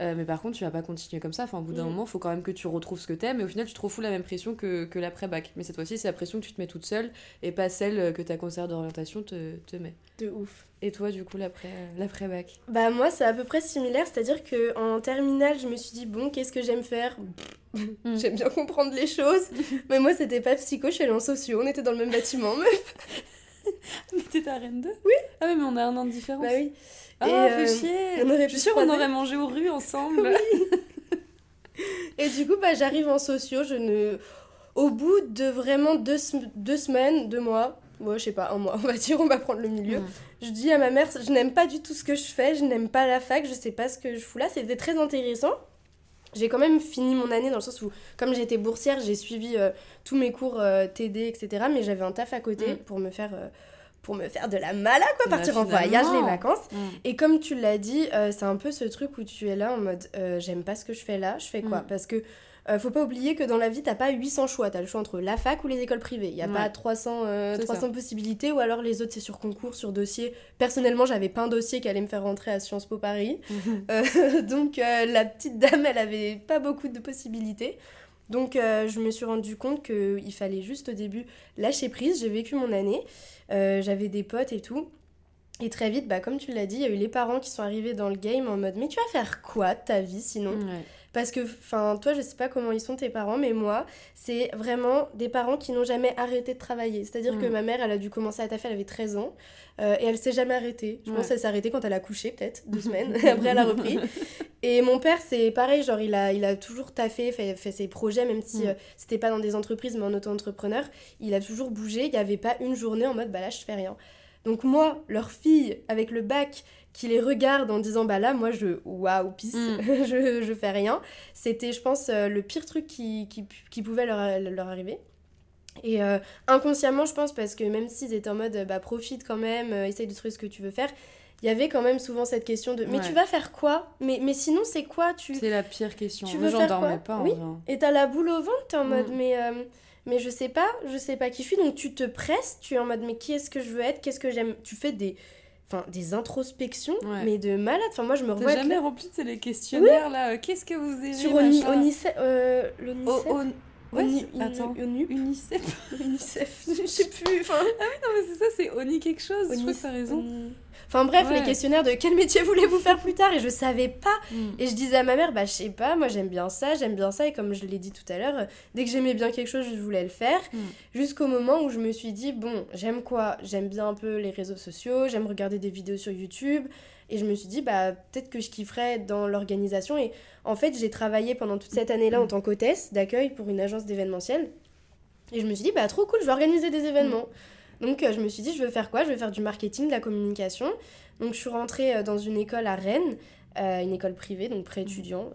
Euh, mais par contre, tu vas pas continuer comme ça. Enfin, au bout d'un Mm. moment, il faut quand même que tu retrouves ce que t'aimes. Et au final, tu te refous la même pression que, que l'après-bac. Mais cette fois-ci, c'est la pression que tu te mets toute seule et pas celle que ta conseillère d'orientation te, te met. De ouf. Et toi, du coup, l'après- l'après-bac? Bah moi c'est à peu près similaire, c'est-à-dire que en terminale je me suis dit bon qu'est-ce que j'aime faire? Mm. J'aime bien comprendre les choses, mais moi c'était pas psycho, je suis allée en socio, on était dans le même bâtiment, meuf. Mais t'étais à Rennes 2 Oui. Ah oui, mais on a un an de différence. Bah oui. Ah, fait euh, chier on aurait Je suis sûre qu'on aurait mangé aux rues ensemble. Et du coup bah j'arrive en socio, je ne... Au bout de vraiment deux, sem- deux semaines, deux mois, moi je sais pas, un mois on va dire, on va prendre le milieu. Mm. Je dis à ma mère, je n'aime pas du tout ce que je fais, je n'aime pas la fac, je sais pas ce que je fous là. C'était très intéressant. J'ai quand même fini mon année dans le sens où, comme j'étais boursière, j'ai suivi euh, tous mes cours euh, TD, etc. Mais j'avais un taf à côté Mm. pour me faire, euh, pour me faire de la mala, quoi, Bah, partir en voyage, les vacances. Mm. Et comme tu l'as dit, c'est un peu ce truc où tu es là en mode, j'aime pas ce que je fais là, je fais quoi? Mm. Parce que euh, faut pas oublier que dans la vie, t'as pas 800 choix. T'as le choix entre la fac ou les écoles privées. Il y a Ouais. pas 300, euh, C'est 300 possibilités ou alors les autres, c'est sur concours, sur dossier. Personnellement, j'avais pas un dossier qui allait me faire rentrer à Sciences Po Paris. Euh, donc euh, la petite dame, elle avait pas beaucoup de possibilités. Donc euh, je me suis rendu compte qu'il fallait juste au début lâcher prise. J'ai vécu mon année, euh, j'avais des potes et tout. Et très vite, bah, comme tu l'as dit, il y a eu les parents qui sont arrivés dans le game en mode Mais tu vas faire quoi de ta vie sinon? Ouais. Parce que, enfin, toi, je sais pas comment ils sont tes parents, mais moi, c'est vraiment des parents qui n'ont jamais arrêté de travailler. C'est-à-dire que Mm. ma mère, elle a dû commencer à taffer, elle avait 13 ans, euh, et elle s'est jamais arrêtée. Je pense qu'elle s'est arrêtée quand elle a couché, peut-être, deux semaines, et après elle a repris. Et mon père, c'est pareil, genre, il a, il a toujours taffé, fait, fait ses projets, même si Mm. euh, c'était pas dans des entreprises, mais en auto-entrepreneur. Il a toujours bougé, il n'y avait pas une journée en mode, bah là, je fais rien. Donc moi, leur fille, avec le bac, qui les regarde en disant, bah là, moi, je, waouh, pisse, Mm. je, je fais rien. C'était, je pense, euh, le pire truc qui, qui, qui pouvait leur, leur arriver. Et euh, inconsciemment, je pense, parce que même s'ils étaient en mode, bah profite quand même, euh, essaye de trouver ce que tu veux faire, il y avait quand même souvent cette question de, mais Ouais. tu vas faire quoi? Mais, mais sinon, c'est quoi? Tu... C'est la pire question. Tu Moi, veux j'en dormais pas. en Oui. Et t'as la boule au ventre, t'es en mode, Mm. mais, euh, mais je sais pas, je sais pas qui je suis, donc tu te presses, tu es en mode, mais qui est-ce que je veux être, qu'est-ce que j'aime? Tu fais des, enfin, des introspections, Ouais. mais de malade. Enfin, moi, je me T'as revois être jamais là- rempli les questionnaires là euh, Qu'est-ce que vous aimez sur Oni- Onicef, euh, ouais, Oni- attends. Onu- Unicef Unicef, je sais plus, enfin... Non mais c'est ça, c'est Oni quelque chose. Je crois que t'as raison. Oni- Enfin bref, Ouais. les questionnaires de quel métier voulez-vous faire plus tard et je savais pas. Mm. Et je disais à ma mère, bah je sais pas, moi j'aime bien ça, j'aime bien ça et comme je l'ai dit tout à l'heure, euh, dès que j'aimais bien quelque chose, je voulais le faire. Mm. Jusqu'au moment où je me suis dit, bon, j'aime quoi? J'aime bien un peu les réseaux sociaux, j'aime regarder des vidéos sur YouTube. Et je me suis dit, bah peut-être que je kifferais dans l'organisation. Et en fait, j'ai travaillé pendant toute cette année-là en tant qu'hôtesse d'accueil pour une agence d'événementiel. Et je me suis dit, bah trop cool, je vais organiser des événements. Donc euh, je me suis dit, je veux faire quoi? Je veux faire du marketing, de la communication. Donc je suis rentrée euh, dans une école à Rennes, euh, une école privée, donc pré étudiant.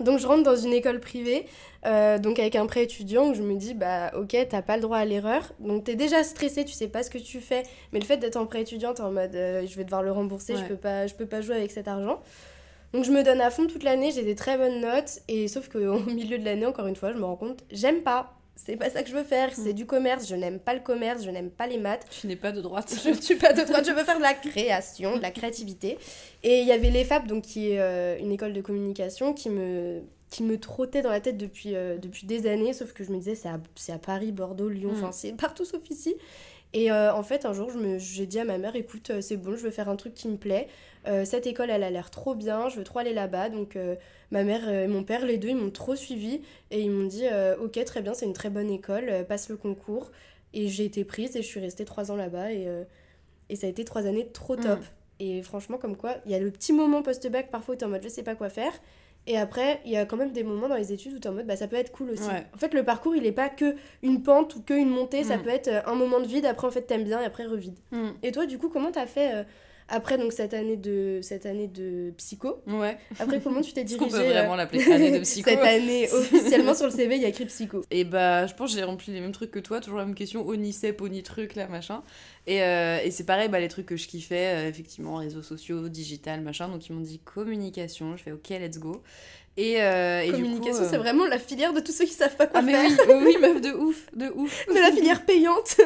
Donc je rentre dans une école privée, euh, donc avec un prêt étudiant où je me dis, bah ok, t'as pas le droit à l'erreur. Donc t'es déjà stressé, tu sais pas ce que tu fais, mais le fait d'être en prêt étudiant, t'es en mode, euh, je vais devoir le rembourser, je peux pas, je peux pas jouer avec cet argent. Donc je me donne à fond toute l'année, j'ai des très bonnes notes, et sauf qu'au milieu de l'année, encore une fois, je me rends compte, j'aime pas. C'est pas ça que je veux faire, c'est du commerce, je n'aime pas le commerce, je n'aime pas les maths. Tu n'es pas de droite. Je ne suis pas de droite, je veux faire de la création, de la créativité. Et il y avait l'EFAP, donc qui est euh, une école de communication, qui me, qui me trottait dans la tête depuis, euh, depuis des années, sauf que je me disais, c'est à, c'est à Paris, Bordeaux, Lyon, Mm. enfin c'est partout sauf ici. Et euh, en fait, un jour, je me- j'ai dit à ma mère, écoute, c'est bon, je veux faire un truc qui me plaît. Euh, cette école, elle a l'air trop bien, je veux trop aller là-bas. Donc euh, ma mère et mon père, les deux, ils m'ont trop suivi et ils m'ont dit, euh, ok, très bien, c'est une très bonne école, euh, passe le concours. Et j'ai été prise et je suis restée trois ans là-bas et, euh, et ça a été trois années trop top. Mm. Et franchement, comme quoi, il y a le petit moment post-bac, parfois où t'es en mode je sais pas quoi faire. Et après, il y a quand même des moments dans les études où t'es en mode bah ça peut être cool aussi. Ouais. En fait, le parcours, il est pas que une pente ou que une montée, ça Mm. peut être euh, un moment de vide, après en fait t'aimes bien et après revide. Mm. Et toi, du coup, comment t'as fait euh, Après, donc, cette année de, cette année de psycho. Ouais. Après, comment tu t'es dirigée qu'on peut vraiment l'appeler année de psycho Cette année, officiellement sur le CV, il y a écrit psycho. Et bah, je pense que j'ai rempli les mêmes trucs que toi, toujours la même question, Onicep, Onitruc, là, machin. Et, euh, et c'est pareil, bah, les trucs que je kiffais, euh, effectivement, réseaux sociaux, digital, machin. Donc ils m'ont dit communication, je fais ok, let's go. Et, euh, et Communication, euh, c'est vraiment la filière de tous ceux qui savent pas quoi Ah mais faire. oui, oui, oui, meuf, de ouf, de ouf. Mais la filière payante.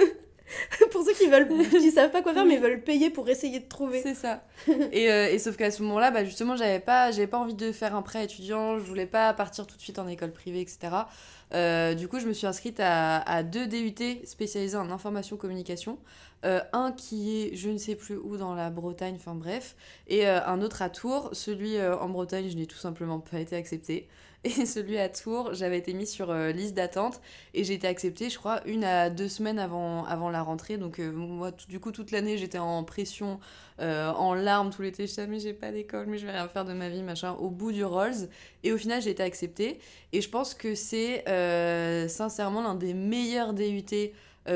pour ceux qui veulent, qui savent pas quoi faire, mais veulent payer pour essayer de trouver. C'est ça. et, euh, et sauf qu'à ce moment-là, bah, justement, j'avais pas, j'avais pas envie de faire un prêt étudiant, je voulais pas partir tout de suite en école privée, etc. Euh, du coup, je me suis inscrite à, à deux DUT spécialisés en information communication. Euh, un qui est, je ne sais plus où, dans la Bretagne, enfin bref, et un autre à Tours. Celui en Bretagne, je n'ai tout simplement pas été acceptée. Et celui à Tours, j'avais été mise sur euh, liste d'attente et j'ai été acceptée, je crois, une à deux semaines avant, avant la rentrée. Donc, euh, moi, du coup, toute l'année, j'étais en pression, euh, en larmes tout l'été. Je disais, mais j'ai pas d'école, mais je vais rien faire de ma vie, machin, au bout du Rolls. Et au final, j'ai été acceptée. Et je pense que c'est sincèrement l'un des meilleurs DUT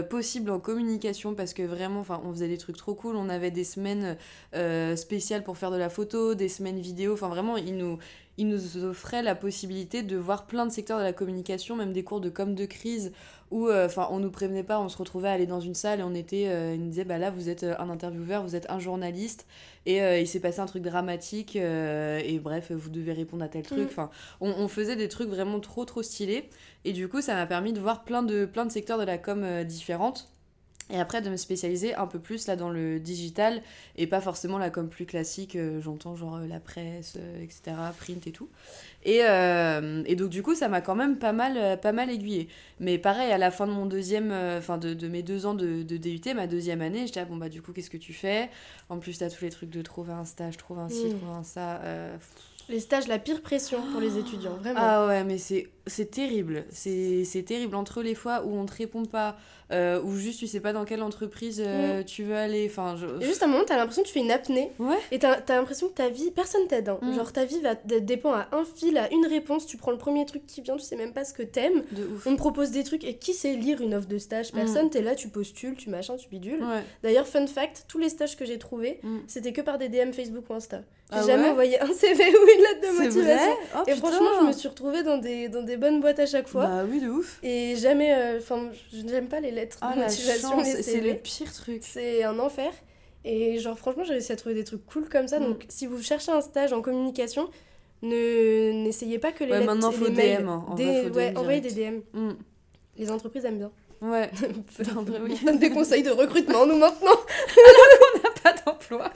possibles en communication parce que vraiment, enfin, on faisait des trucs trop cool. On avait des semaines spéciales pour faire de la photo, des semaines vidéo. Enfin, vraiment, ils nous, ils nous offraient la possibilité de voir plein de secteurs de la communication, même des cours de com de crise où, euh, enfin, on nous prévenait pas, on se retrouvait à aller dans une salle et on était, euh, nous disaient, bah là, vous êtes euh, un intervieweur, vous êtes un journaliste et euh, il s'est passé un truc dramatique euh, et bref, vous devez répondre à tel truc. Mm. Enfin, on, on faisait des trucs vraiment trop trop stylés et du coup, ça m'a permis de voir plein de plein de secteurs de la com euh, différentes. Et après de me spécialiser un peu plus là dans le digital et pas forcément la com plus classique, euh, j'entends genre euh, la presse, euh, etc., print et tout. Et, et donc du coup ça m'a quand même pas mal, pas mal aiguillé. Mais pareil à la fin de mon deuxième, enfin de, de mes deux ans de, de DUT, ma deuxième année, j'étais ah, bon bah du coup qu'est-ce que tu fais? En plus t'as tous les trucs de trouver un stage, trouver un ci, Mm. trouver un ça. Les stages, la pire pression pour les étudiants, vraiment. ah ouais, mais c'est c'est terrible. C'est terrible entre les fois où on te répond pas, euh, ou juste tu sais pas dans quelle entreprise euh, tu veux aller. Enfin, je... Et juste à un moment, t'as l'impression que tu fais une apnée. Ouais. Et t'as t'as l'impression que ta vie, personne t'aide. hein. Mm. Genre ta vie va, dépend à un fil, à une réponse. Tu prends le premier truc qui vient, tu sais même pas ce que t'aimes. On te propose des trucs et qui sait lire une offre de stage? Personne, t'es là, tu postules, tu machin, tu bidules. Ouais. D'ailleurs, fun fact, tous les stages que j'ai trouvés, Mm. c'était que par des DM Facebook ou Insta. J'ai Ah jamais ouais? envoyé un CV ou une lettre de motivation. vrai? Oh, Et putain. franchement, je me suis retrouvée dans des, dans des bonnes boîtes à chaque fois. Bah oui, de ouf. Et jamais. euh, Enfin, je n'aime pas les lettres Ah de motivation, c'est le pire truc. C'est un enfer. Et genre, franchement, j'ai réussi à trouver des trucs cool comme ça. Mm. Donc, si vous cherchez un stage en communication, ne n'essayez pas que les Ouais, lettres maintenant, faut les mails. DM, hein. En Des- vrai, faut ouais, DM envoyez des. DM. Mm. Les entreprises aiment bien. Ouais, en vrai, oui. On donne des conseils de recrutement, nous, maintenant. On n'a pas d'emploi.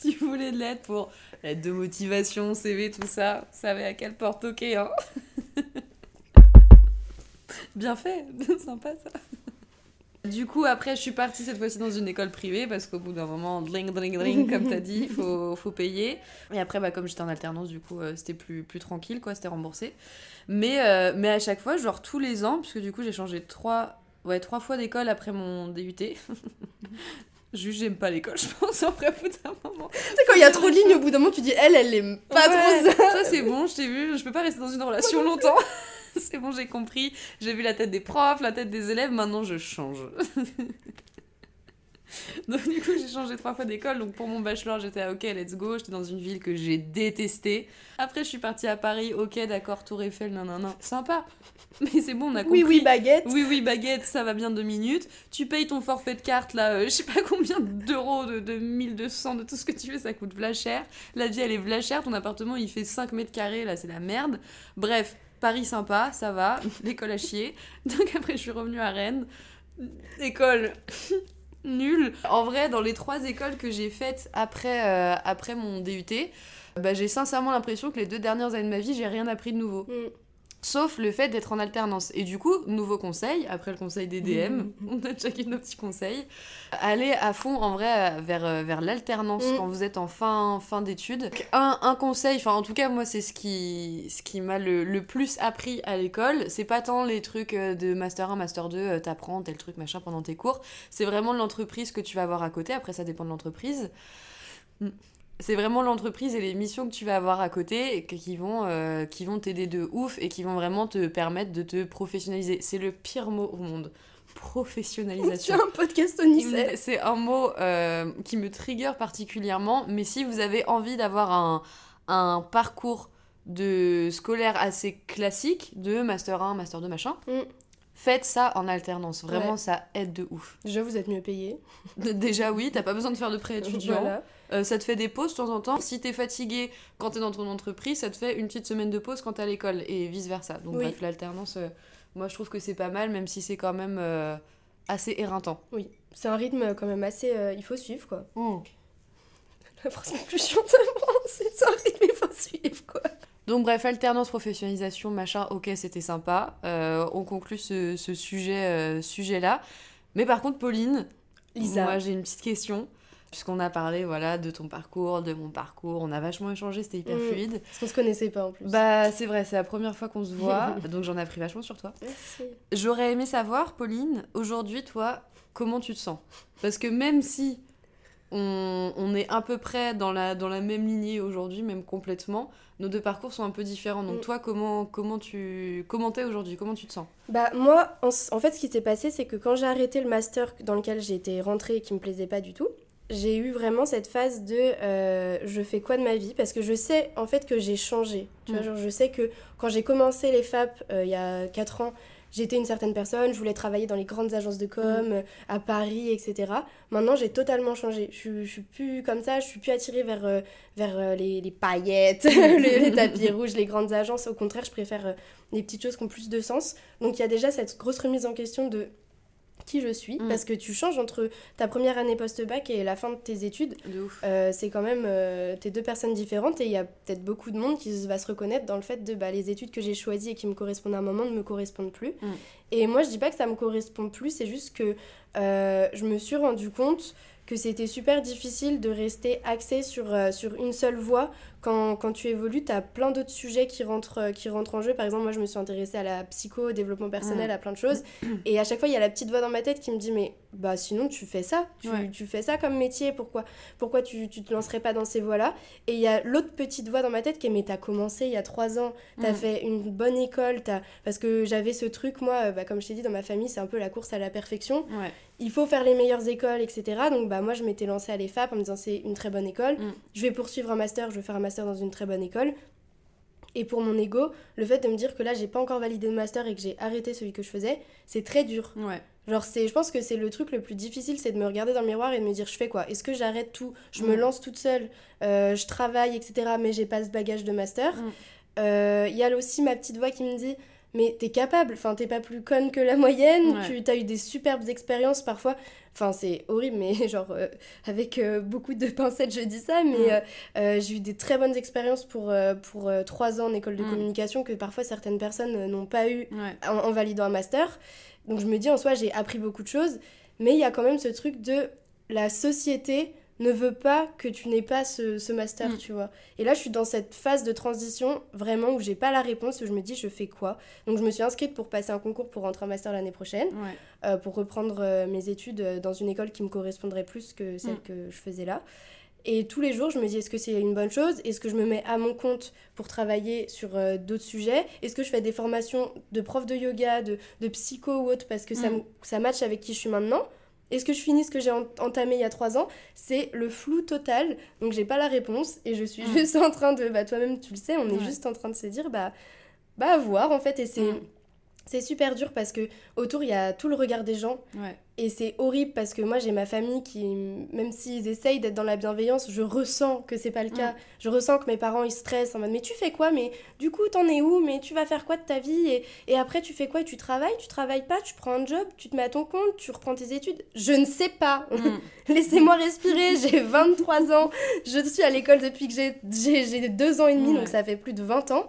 si vous voulez de l'aide pour l'aide de motivation, CV, tout ça, vous savez à quelle porte toquer, hein. Bien fait, sympa ça. Du coup, après, je suis partie cette fois-ci dans une école privée parce qu'au bout d'un moment, dling, dling, dling, comme t'as dit, il faut, faut payer. Et après, bah, comme j'étais en alternance, du coup, euh, c'était plus, plus tranquille, quoi, c'était remboursé. Mais, euh, mais à chaque fois, genre tous les ans, puisque du coup, j'ai changé trois, ouais, trois fois d'école après mon DUT. Juste, j'aime pas l'école, je pense, en vrai, au bout d'un moment. Tu sais, quand il y a trop de lignes, au bout d'un moment, tu dis, elle, elle aime pas Ouais, trop ça. Ça, c'est bon, je t'ai vu, je peux pas rester dans une relation longtemps. c'est bon, j'ai compris. J'ai vu la tête des profs, la tête des élèves, maintenant je change. donc, du coup, j'ai changé trois fois d'école. Donc, pour mon bachelor, j'étais à OK, let's go. J'étais dans une ville que j'ai détestée. Après, je suis partie à Paris. OK, d'accord, Tour Eiffel, non, non, non. Sympa. Mais c'est bon, on a compris. Oui, oui, baguette. Oui, oui, baguette, ça va bien deux minutes. Tu payes ton forfait de carte, là, euh, je sais pas combien d'euros, de, de 1200, de tout ce que tu veux, ça coûte v'là cher. La vie, elle est chère. Ton appartement, il fait 5 mètres carrés, là, c'est la merde. Bref, Paris sympa, ça va. L'école à chier. Donc après, je suis revenue à Rennes. École nulle. En vrai, dans les trois écoles que j'ai faites après, euh, après mon DUT, bah, j'ai sincèrement l'impression que les deux dernières années de ma vie, j'ai rien appris de nouveau. Mm. Sauf le fait d'être en alternance. Et du coup, nouveau conseil, après le conseil des DM, on donne chacune nos petits conseils. Allez à fond, en vrai, vers, euh, vers l'alternance Mhm. quand vous êtes en fin, fin d'études. Un, un conseil, enfin en tout cas, moi, c'est ce qui, ce qui m'a le, le plus appris à l'école. C'est pas tant les trucs euh, de Master 1, Master 2, euh, t'apprends tel truc, machin, pendant tes cours. C'est vraiment l'entreprise que tu vas avoir à côté. Après, ça dépend de l'entreprise. C'est vraiment l'entreprise et les missions que tu vas avoir à côté et qui vont euh, qui vont t'aider de ouf et qui vont vraiment te permettre de te professionnaliser. C'est le pire mot au monde. professionnalisation. C'est un podcast onicel. C'est un mot euh, qui me trigger particulièrement, mais si vous avez envie d'avoir un, un parcours de scolaire assez classique, de master 1, master 2, machin, Mm. faites ça en alternance. Vraiment, Ouais. ça aide de ouf. Déjà, vous êtes mieux payé. Déjà, oui, t'as pas besoin de faire de prêt étudiant. Voilà. Euh, ça te fait des pauses de temps en temps. Si t'es fatigué quand t'es dans ton entreprise, ça te fait une petite semaine de pause quand t'es à l'école et vice versa. Donc, Oui. bref, l'alternance, euh, moi je trouve que c'est pas mal, même si c'est quand même euh, assez éreintant. Oui, c'est un rythme quand même assez. il faut suivre quoi. Mm. La phrase la plus chiante c'est un rythme, il faut suivre quoi. Donc bref, alternance, professionnalisation, machin, ok, c'était sympa. Euh, on conclut ce, ce sujet, euh, sujet-là. Mais par contre, Pauline, Lisa. moi j'ai une petite question. Puisqu'on a parlé voilà, de ton parcours, de mon parcours, on a vachement échangé, c'était hyper Mm. fluide. Parce qu'on se connaissait pas en plus. Bah c'est vrai, c'est la première fois qu'on se voit, donc j'en ai appris vachement sur toi. Merci. J'aurais aimé savoir, Pauline, aujourd'hui, toi, comment tu te sens? Parce que même si on, on est à peu près dans la, dans la même lignée aujourd'hui, même complètement, nos deux parcours sont un peu différents. Donc Mm. toi, comment, comment tu comment t'es aujourd'hui? Comment tu te sens? Bah moi, en, en fait, ce qui s'est passé, c'est que quand j'ai arrêté le master dans lequel j'étais rentrée et qui me plaisait pas du tout, j'ai eu vraiment cette phase de euh, je fais quoi de ma vie? Parce que je sais en fait que j'ai changé. Tu vois, Mm. genre, je sais que quand j'ai commencé les FAP euh, il y a 4 ans, j'étais une certaine personne, je voulais travailler dans les grandes agences de com, euh, à Paris, etc. Maintenant, j'ai totalement changé. Je, je suis plus comme ça, je suis plus attirée vers, vers les, les paillettes, les, les tapis rouges, les grandes agences. Au contraire, je préfère les petites choses qui ont plus de sens. Donc il y a déjà cette grosse remise en question de qui je suis, Mm. parce que tu changes entre ta première année post-bac et la fin de tes études. Euh, c'est quand même euh, tes deux personnes différentes et il y a peut-être beaucoup de monde qui va se reconnaître dans le fait de bah, les études que j'ai choisies et qui me correspondent à un moment ne me correspondent plus. Mm. Et moi je dis pas que ça me correspond plus, c'est juste que euh, je me suis rendu compte que c'était super difficile de rester axé sur, euh, sur une seule voie. Quand, quand tu évolues, tu as plein d'autres sujets qui rentrent, euh, qui rentrent en jeu. Par exemple, moi, je me suis intéressée à la psycho, au développement personnel, Mm. à plein de choses. Et à chaque fois, il y a la petite voix dans ma tête qui me dit Mais bah sinon, tu fais ça. Tu, Ouais. tu fais ça comme métier. Pourquoi, pourquoi tu, tu te lancerais pas dans ces voies-là? Et il y a l'autre petite voix dans ma tête qui est Mais t'as commencé il y a trois ans. T'as Mm. fait une bonne école. As... Parce que j'avais ce truc, moi, euh, bah, comme je t'ai dit, dans ma famille, c'est un peu la course à la perfection Ouais. il faut faire les meilleures écoles, etc. Donc bah moi je m'étais lancée à l'EFAP en me disant c'est une très bonne école, Mm. je vais poursuivre un master, je vais faire un master dans une très bonne école. Et pour mon ego, le fait de me dire que là j'ai pas encore validé le master et que j'ai arrêté celui que je faisais, c'est très dur. Ouais. Genre c'est, je pense que c'est le truc le plus difficile, c'est de me regarder dans le miroir et de me dire je fais quoi? Est-ce que j'arrête tout? Je me Mm. lance toute seule, euh, je travaille, etc. Mais j'ai pas ce bagage de master. Mm. Euh, Il y a aussi ma petite voix qui me dit mais t'es capable, enfin t'es pas plus conne que la moyenne, Ouais. tu as eu des superbes expériences parfois. Enfin c'est horrible, mais genre euh, avec euh, beaucoup de pincettes je dis ça, mais euh, j'ai eu des très bonnes expériences pour, pour trois ans en école de Mm. communication que parfois certaines personnes n'ont pas eu Ouais. en, en validant un master. Donc je me dis en soi j'ai appris beaucoup de choses, mais il y a quand même ce truc de la société ne veut pas que tu n'aies pas ce, ce master, Mm. tu vois. Et là je suis dans cette phase de transition vraiment où j'ai pas la réponse, où je me dis je fais quoi? Donc je me suis inscrite pour passer un concours pour rentrer en master l'année prochaine, Ouais. euh, pour reprendre euh, mes études euh, dans une école qui me correspondrait plus que celle Mm. que je faisais là. Et tous les jours, je me dis, est-ce que c'est une bonne chose? Est-ce que je me mets à mon compte pour travailler sur euh, d'autres sujets? Est-ce que je fais des formations de prof de yoga, de, de psycho ou autre parce que ça, Mm. ça match avec qui je suis maintenant? Est-ce que je finis ce que j'ai en- entamé il y a trois ans C'est le flou total, donc j'ai pas la réponse et je suis Mm. juste en train de, bah toi-même tu le sais, on est Ouais. juste en train de se dire, bah, bah à voir en fait et c'est... Mm. C'est super dur parce que autour il y a tout le regard des gens. Ouais. et c'est horrible parce que moi j'ai ma famille qui, même s'ils essayent d'être dans la bienveillance, je ressens que c'est pas le cas. Je ressens que mes parents ils stressent en mode mais tu fais quoi? Mais du coup t'en es où? Mais tu vas faire quoi de ta vie? Et, et après tu fais quoi? Tu travailles? Tu travailles pas? Tu prends un job? Tu te mets à ton compte? Tu reprends tes études? Je ne sais pas. Mm. Laissez-moi respirer, j'ai 23 ans, je suis à l'école depuis que j'ai- j'ai j'ai deux ans et demi, donc ça fait plus de 20 ans.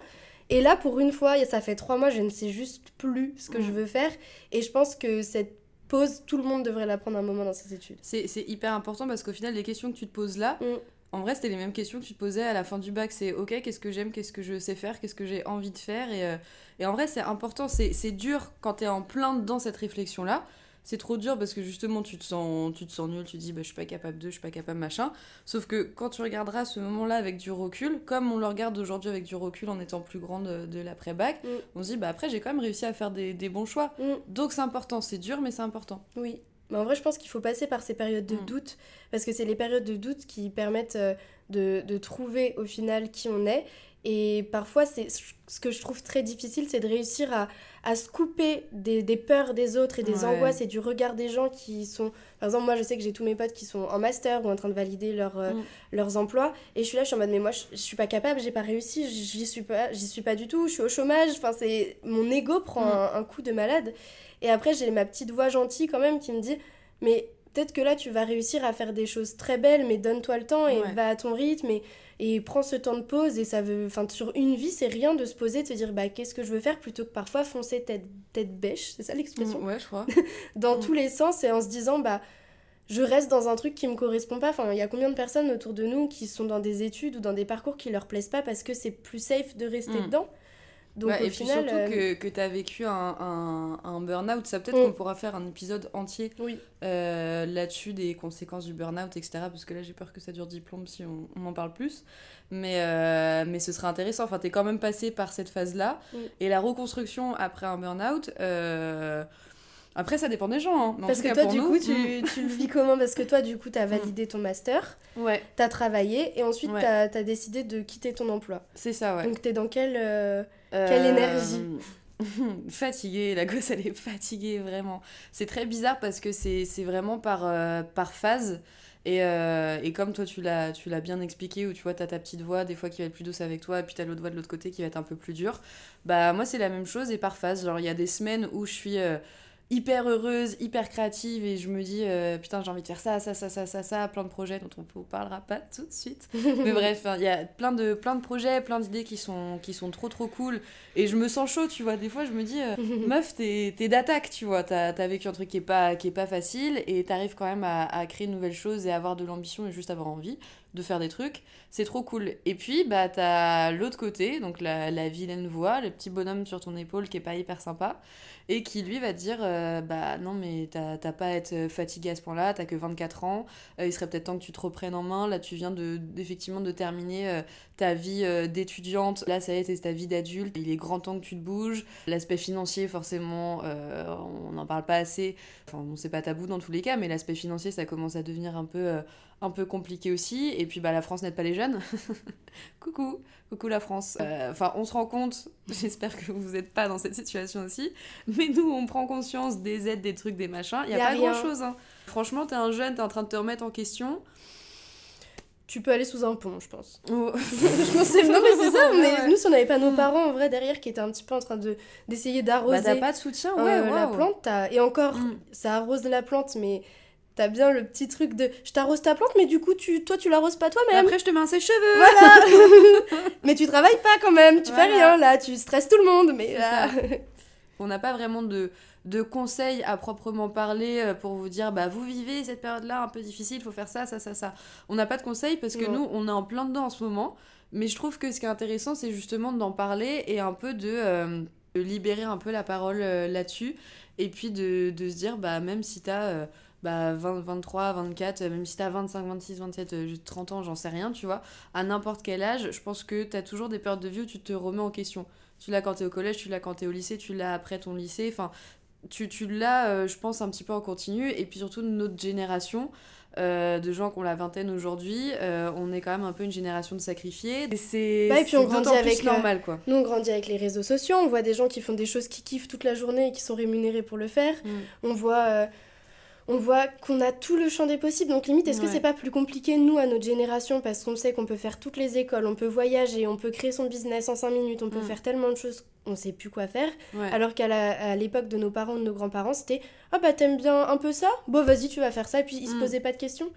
Et là, pour une fois, ça fait trois mois, je ne sais juste plus ce que Mm. je veux faire. Et je pense que cette pause, tout le monde devrait la prendre un moment dans ses études. C'est hyper important parce qu'au final, les questions que tu te poses là, Mm. en vrai, c'était les mêmes questions que tu te posais à la fin du bac. C'est ok, qu'est-ce que j'aime, qu'est-ce que je sais faire, qu'est-ce que j'ai envie de faire. Et, euh, et en vrai, c'est important. C'est dur quand t'es en plein dans cette réflexion-là. C'est trop dur parce que justement tu te sens tu te sens nul tu te dis bah je suis pas capable de je suis pas capable machin sauf que quand tu regarderas ce moment là avec du recul comme on le regarde aujourd'hui avec du recul en étant plus grande de, l'après bac mm. on se dit bah après j'ai quand même réussi à faire des, des bons choix mm. donc c'est important c'est dur mais c'est important oui mais en vrai je pense qu'il faut passer par ces périodes de mm. doute parce que c'est les périodes de doute qui permettent euh, de, de trouver au final qui on est et parfois, c'est ce que je trouve très difficile, c'est de réussir à, à se couper des, des, peurs des autres et des angoisses et du regard des gens qui sont... Par exemple, moi, je sais que j'ai tous mes potes qui sont en master ou en train de valider leur, euh, mm. leurs emplois. Et je suis là, je suis en mode, mais moi, je, je suis pas capable, j'ai pas réussi, j'y suis pas, suis pas du tout, je suis au chômage. Enfin, c'est... Mon ego prend mm. un, coup de malade. Et après, j'ai ma petite voix gentille quand même qui me dit, mais peut-être que là, tu vas réussir à faire des choses très belles, mais donne-toi le temps et va à ton rythme. Et et prends ce temps de pause et ça veut enfin sur une vie c'est rien de se poser de se dire bah qu'est-ce que je veux faire plutôt que parfois foncer tête tête bêche c'est ça l'expression ouais je crois dans mm. tous les sens et en se disant bah je reste dans un truc qui me correspond pas enfin il y a combien de personnes autour de nous qui sont dans des études ou dans des parcours qui leur plaisent pas parce que c'est plus safe de rester mm. dedans? Donc, et puis surtout euh, que, que tu as vécu un, un, un burn-out, ça peut-être mm. qu'on pourra faire un épisode entier euh, là-dessus, des conséquences du burn-out, etc. Parce que là, j'ai peur que ça dure diplôme si on, on en parle plus. Mais, euh, mais ce serait intéressant. Enfin, tu es quand même passé par cette phase-là. Mm. Et la reconstruction après un burn-out. Après, ça dépend des gens. Hein. Parce que toi, du coup, tu, mm. tu, le vis comment? Parce que toi, du coup, tu as validé ton master, ouais. tu as travaillé, et ensuite, tu as, décidé de quitter ton emploi. C'est ça, ouais. Donc, tu es dans quelle, quelle énergie fatiguée, la gosse elle est fatiguée vraiment. C'est très bizarre parce que c'est vraiment par, euh, par phase. Et, euh, et, comme toi tu l'as tu l'as bien expliqué où tu vois t'as ta petite voix des fois qui va être plus douce avec toi et puis t'as l'autre voix de l'autre côté qui va être un peu plus dure bah moi c'est la même chose et par phase genre il y a des semaines où je suis euh, hyper heureuse, hyper créative et je me dis euh, putain j'ai envie de faire ça, ça, ça, ça, ça, ça, plein de projets dont on ne parlera pas tout de suite. Mais bref, il y a plein de, plein de projets, plein d'idées qui sont, qui sont trop trop cool et je me sens chaud, tu vois. Des fois je me dis euh, meuf t'es, d'attaque, tu vois. T'as, as vécu un truc qui est pas, qui est pas facile et t'arrives quand même à, à créer de nouvelles choses et avoir de l'ambition et juste avoir envie de faire des trucs, c'est trop cool. Et puis, bah, t'as l'autre côté, donc la, la, vilaine voix, le petit bonhomme sur ton épaule qui est pas hyper sympa, et qui lui va dire euh, Bah non, mais t'as pas à être fatigué à ce point-là, t'as que 24 ans, euh, il serait peut-être temps que tu te reprennes en main. Là, tu viens de, effectivement de terminer euh, ta vie d'étudiante, là, ça y est, c'est ta vie d'adulte, il est grand temps que tu te bouges. L'aspect financier, forcément, on n'en parle pas assez, enfin, sait pas tabou dans tous les cas, mais l'aspect financier, ça commence à devenir un peu un peu compliqué aussi. Et puis bah, la France n'aide pas les jeunes. coucou, coucou la France. Euh, enfin, on se rend compte, j'espère que vous n'êtes pas dans cette situation aussi, mais nous, on prend conscience des aides, des trucs, des machins. Il n'y a, pas grand-chose. Hein. Franchement, t'es un jeune, t'es en train de te remettre en question. Tu peux aller sous un pont, je pense. Oh. je pensais, non mais c'est ça, nous si on n'avait pas nos mm. parents en vrai derrière qui étaient un petit peu en train de d'essayer d'arroser. Bah t'as pas de soutien, ouais, euh, La plante, et encore, mm. ça arrose la plante, mais T'as bien le petit truc de je t'arrose ta plante, mais du coup, tu, toi, tu l'arroses pas toi-même. Après, je te mets un sèche-cheveux. Voilà. mais tu travailles pas quand même, tu fais rien là, tu stresses tout le monde. Mais On n'a pas vraiment de, de conseils à proprement parler euh, pour vous dire bah vous vivez cette période-là un peu difficile, il faut faire ça, ça, ça, ça. On n'a pas de conseils parce que nous, on est en plein dedans en ce moment. Mais je trouve que ce qui est intéressant, c'est justement d'en parler et un peu de, euh, libérer un peu la parole euh, là-dessus. Et puis de, de, se dire, bah même si t'as bah, 20, 23, 24, même si t'as 25, 26, 27, 30 ans, j'en sais rien, tu vois, à n'importe quel âge, je pense que t'as toujours des périodes de vie où tu te remets en question. Tu l'as quand t'es au collège, tu l'as quand t'es au lycée, tu l'as après ton lycée, enfin, tu, tu l'as, euh, je pense, un petit peu en continu, et puis surtout notre génération. Euh, de gens qui ont la vingtaine aujourd'hui, euh, on est quand même un peu une génération de sacrifiés. Et c'est bah, puis on grandit avec normal quoi. Nous on grandit avec les réseaux sociaux, on voit des gens qui font des choses qui kiffent toute la journée et qui sont rémunérés pour le faire. Mm. On voit on voit qu'on a tout le champ des possibles. Donc limite, est-ce que c'est pas plus compliqué, nous, à notre génération, parce qu'on sait qu'on peut faire toutes les écoles, on peut voyager, on peut créer son business en 5 minutes, on peut mm. faire tellement de choses, on sait plus quoi faire. Alors qu'à l'époque de nos parents, de nos grands-parents, c'était « Ah bah t'aimes bien un peu ça? Bon vas-y, tu vas faire ça. » Et puis ils se mm. posaient pas de questions.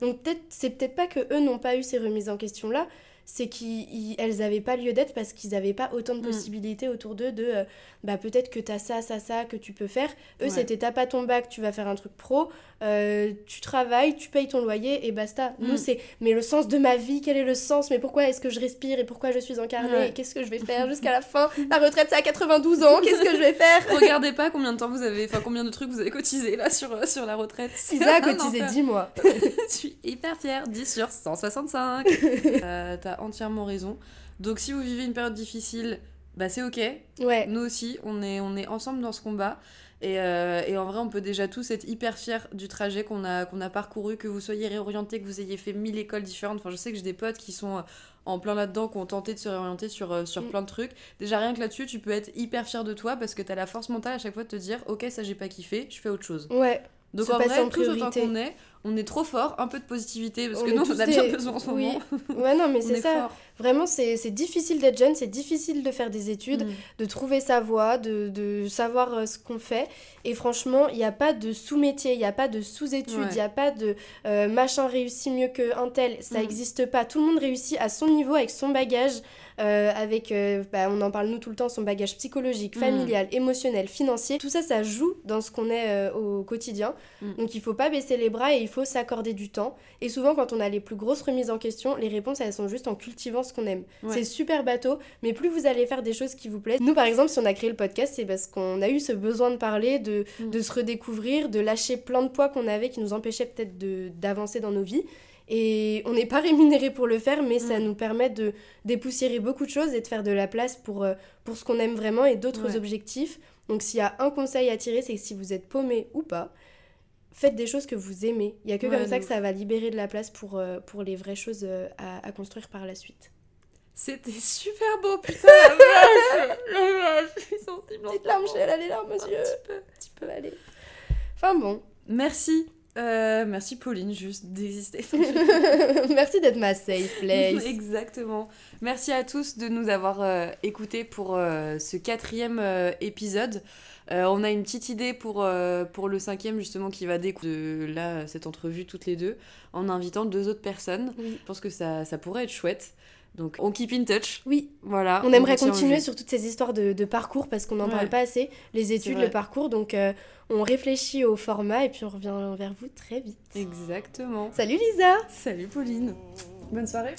Donc peut-être c'est peut-être pas que eux n'ont pas eu ces remises en question-là, c'est qu'elles n'avaient pas lieu d'être parce qu'ils n'avaient pas autant de Mm. possibilités autour d'eux de euh, bah peut-être que tu as ça, ça, ça que tu peux faire. Eux, Ouais. c'était t'as pas ton bac, tu vas faire un truc pro, euh, tu travailles, tu payes ton loyer et basta. Mm. Nous, c'est mais le sens de ma vie, quel est le sens? Mais pourquoi est-ce que je respire et pourquoi je suis incarnée? Ouais. Qu'est-ce que je vais faire jusqu'à la fin? La retraite, c'est à 92 ans, qu'est-ce que je vais faire? Regardez pas combien de temps vous avez, enfin combien de trucs vous avez cotisé là sur, euh, sur la retraite. Isa a cotisé enfer. 10 mois. Je suis hyper fière, 10 sur 165. Euh, T'as entièrement raison. Donc si vous vivez une période difficile, bah c'est ok. Ouais. Nous aussi, on est, on est ensemble dans ce combat. Et, euh, et en vrai, on peut déjà tous être hyper fiers du trajet qu'on a, qu'on a parcouru, que vous soyez réorientés, que vous ayez fait mille écoles différentes. Enfin, je sais que j'ai des potes qui sont euh, en plein là-dedans, qui ont tenté de se réorienter sur, euh, sur Mm. plein de trucs. Déjà, rien que là-dessus, tu peux être hyper fier de toi parce que t'as la force mentale à chaque fois de te dire Ok, ça j'ai pas kiffé, je fais autre chose. Ouais. Donc Se en vrai, en autant qu'on est, on est trop fort, un peu de positivité parce On que nous, on a bien des- besoin en ce oui. moment. Ouais, non, mais c'est est ça. fort. Vraiment, c'est difficile d'être jeune, c'est difficile de faire des études, Mm. de trouver sa voie, de, de savoir euh, ce qu'on fait. Et franchement, il n'y a pas de sous-métier, il n'y a pas de sous-études, il Ouais. n'y a pas de euh, machin réussit mieux qu'un tel. Ça Mm. n'existe pas. Tout le monde réussit à son niveau, avec son bagage, euh, avec, euh, bah, on en parle nous tout le temps, son bagage psychologique, Mm. familial, émotionnel, financier. Tout ça, ça joue dans ce qu'on est euh, au quotidien. Mm. Donc il faut pas baisser les bras et il faut s'accorder du temps. Et souvent, quand on a les plus grosses remises en question, les réponses, elles sont juste en cultivant ce qu'on aime. Ouais. C'est super bateau, mais plus vous allez faire des choses qui vous plaisent. Nous, par exemple, si on a créé le podcast, c'est parce qu'on a eu ce besoin de parler, de, Mm. de se redécouvrir, de lâcher plein de poids qu'on avait qui nous empêchaient peut-être d'avancer dans nos vies. Et on n'est pas rémunéré pour le faire, mais ça Mm. nous permet de dépoussiérer beaucoup de choses et de faire de la place pour, euh, pour ce qu'on aime vraiment et d'autres Ouais. objectifs. Donc s'il y a un conseil à tirer, c'est que si vous êtes paumé ou pas, faites des choses que vous aimez. Il y a que Ouais, comme ça que ça va libérer de la place pour, euh, pour les vraies choses euh, à, à construire par la suite. C'était super beau, putain, la vache La vache, je suis sensible Petite larme, j'ai les larmes aux Un yeux. petit peu. petit peu aller. Enfin bon. Merci. Euh, merci Pauline, juste d'exister. Merci d'être ma safe place. Exactement. Merci à tous de nous avoir euh, écoutés pour euh, ce quatrième épisode. On a une petite idée pour, pour le cinquième justement qui va découler de là, cette entrevue toutes les deux en invitant deux autres personnes. Oui. Je pense que ça, ça pourrait être chouette. Donc on keep in touch. Oui, Voilà. on aimerait continuer sur toutes ces histoires de, de parcours parce qu'on n'en Ouais. parle pas assez. Les études, le parcours, donc euh, on réfléchit au format et puis on revient vers vous très vite. Exactement. Salut Lisa Salut Pauline. Bonne soirée.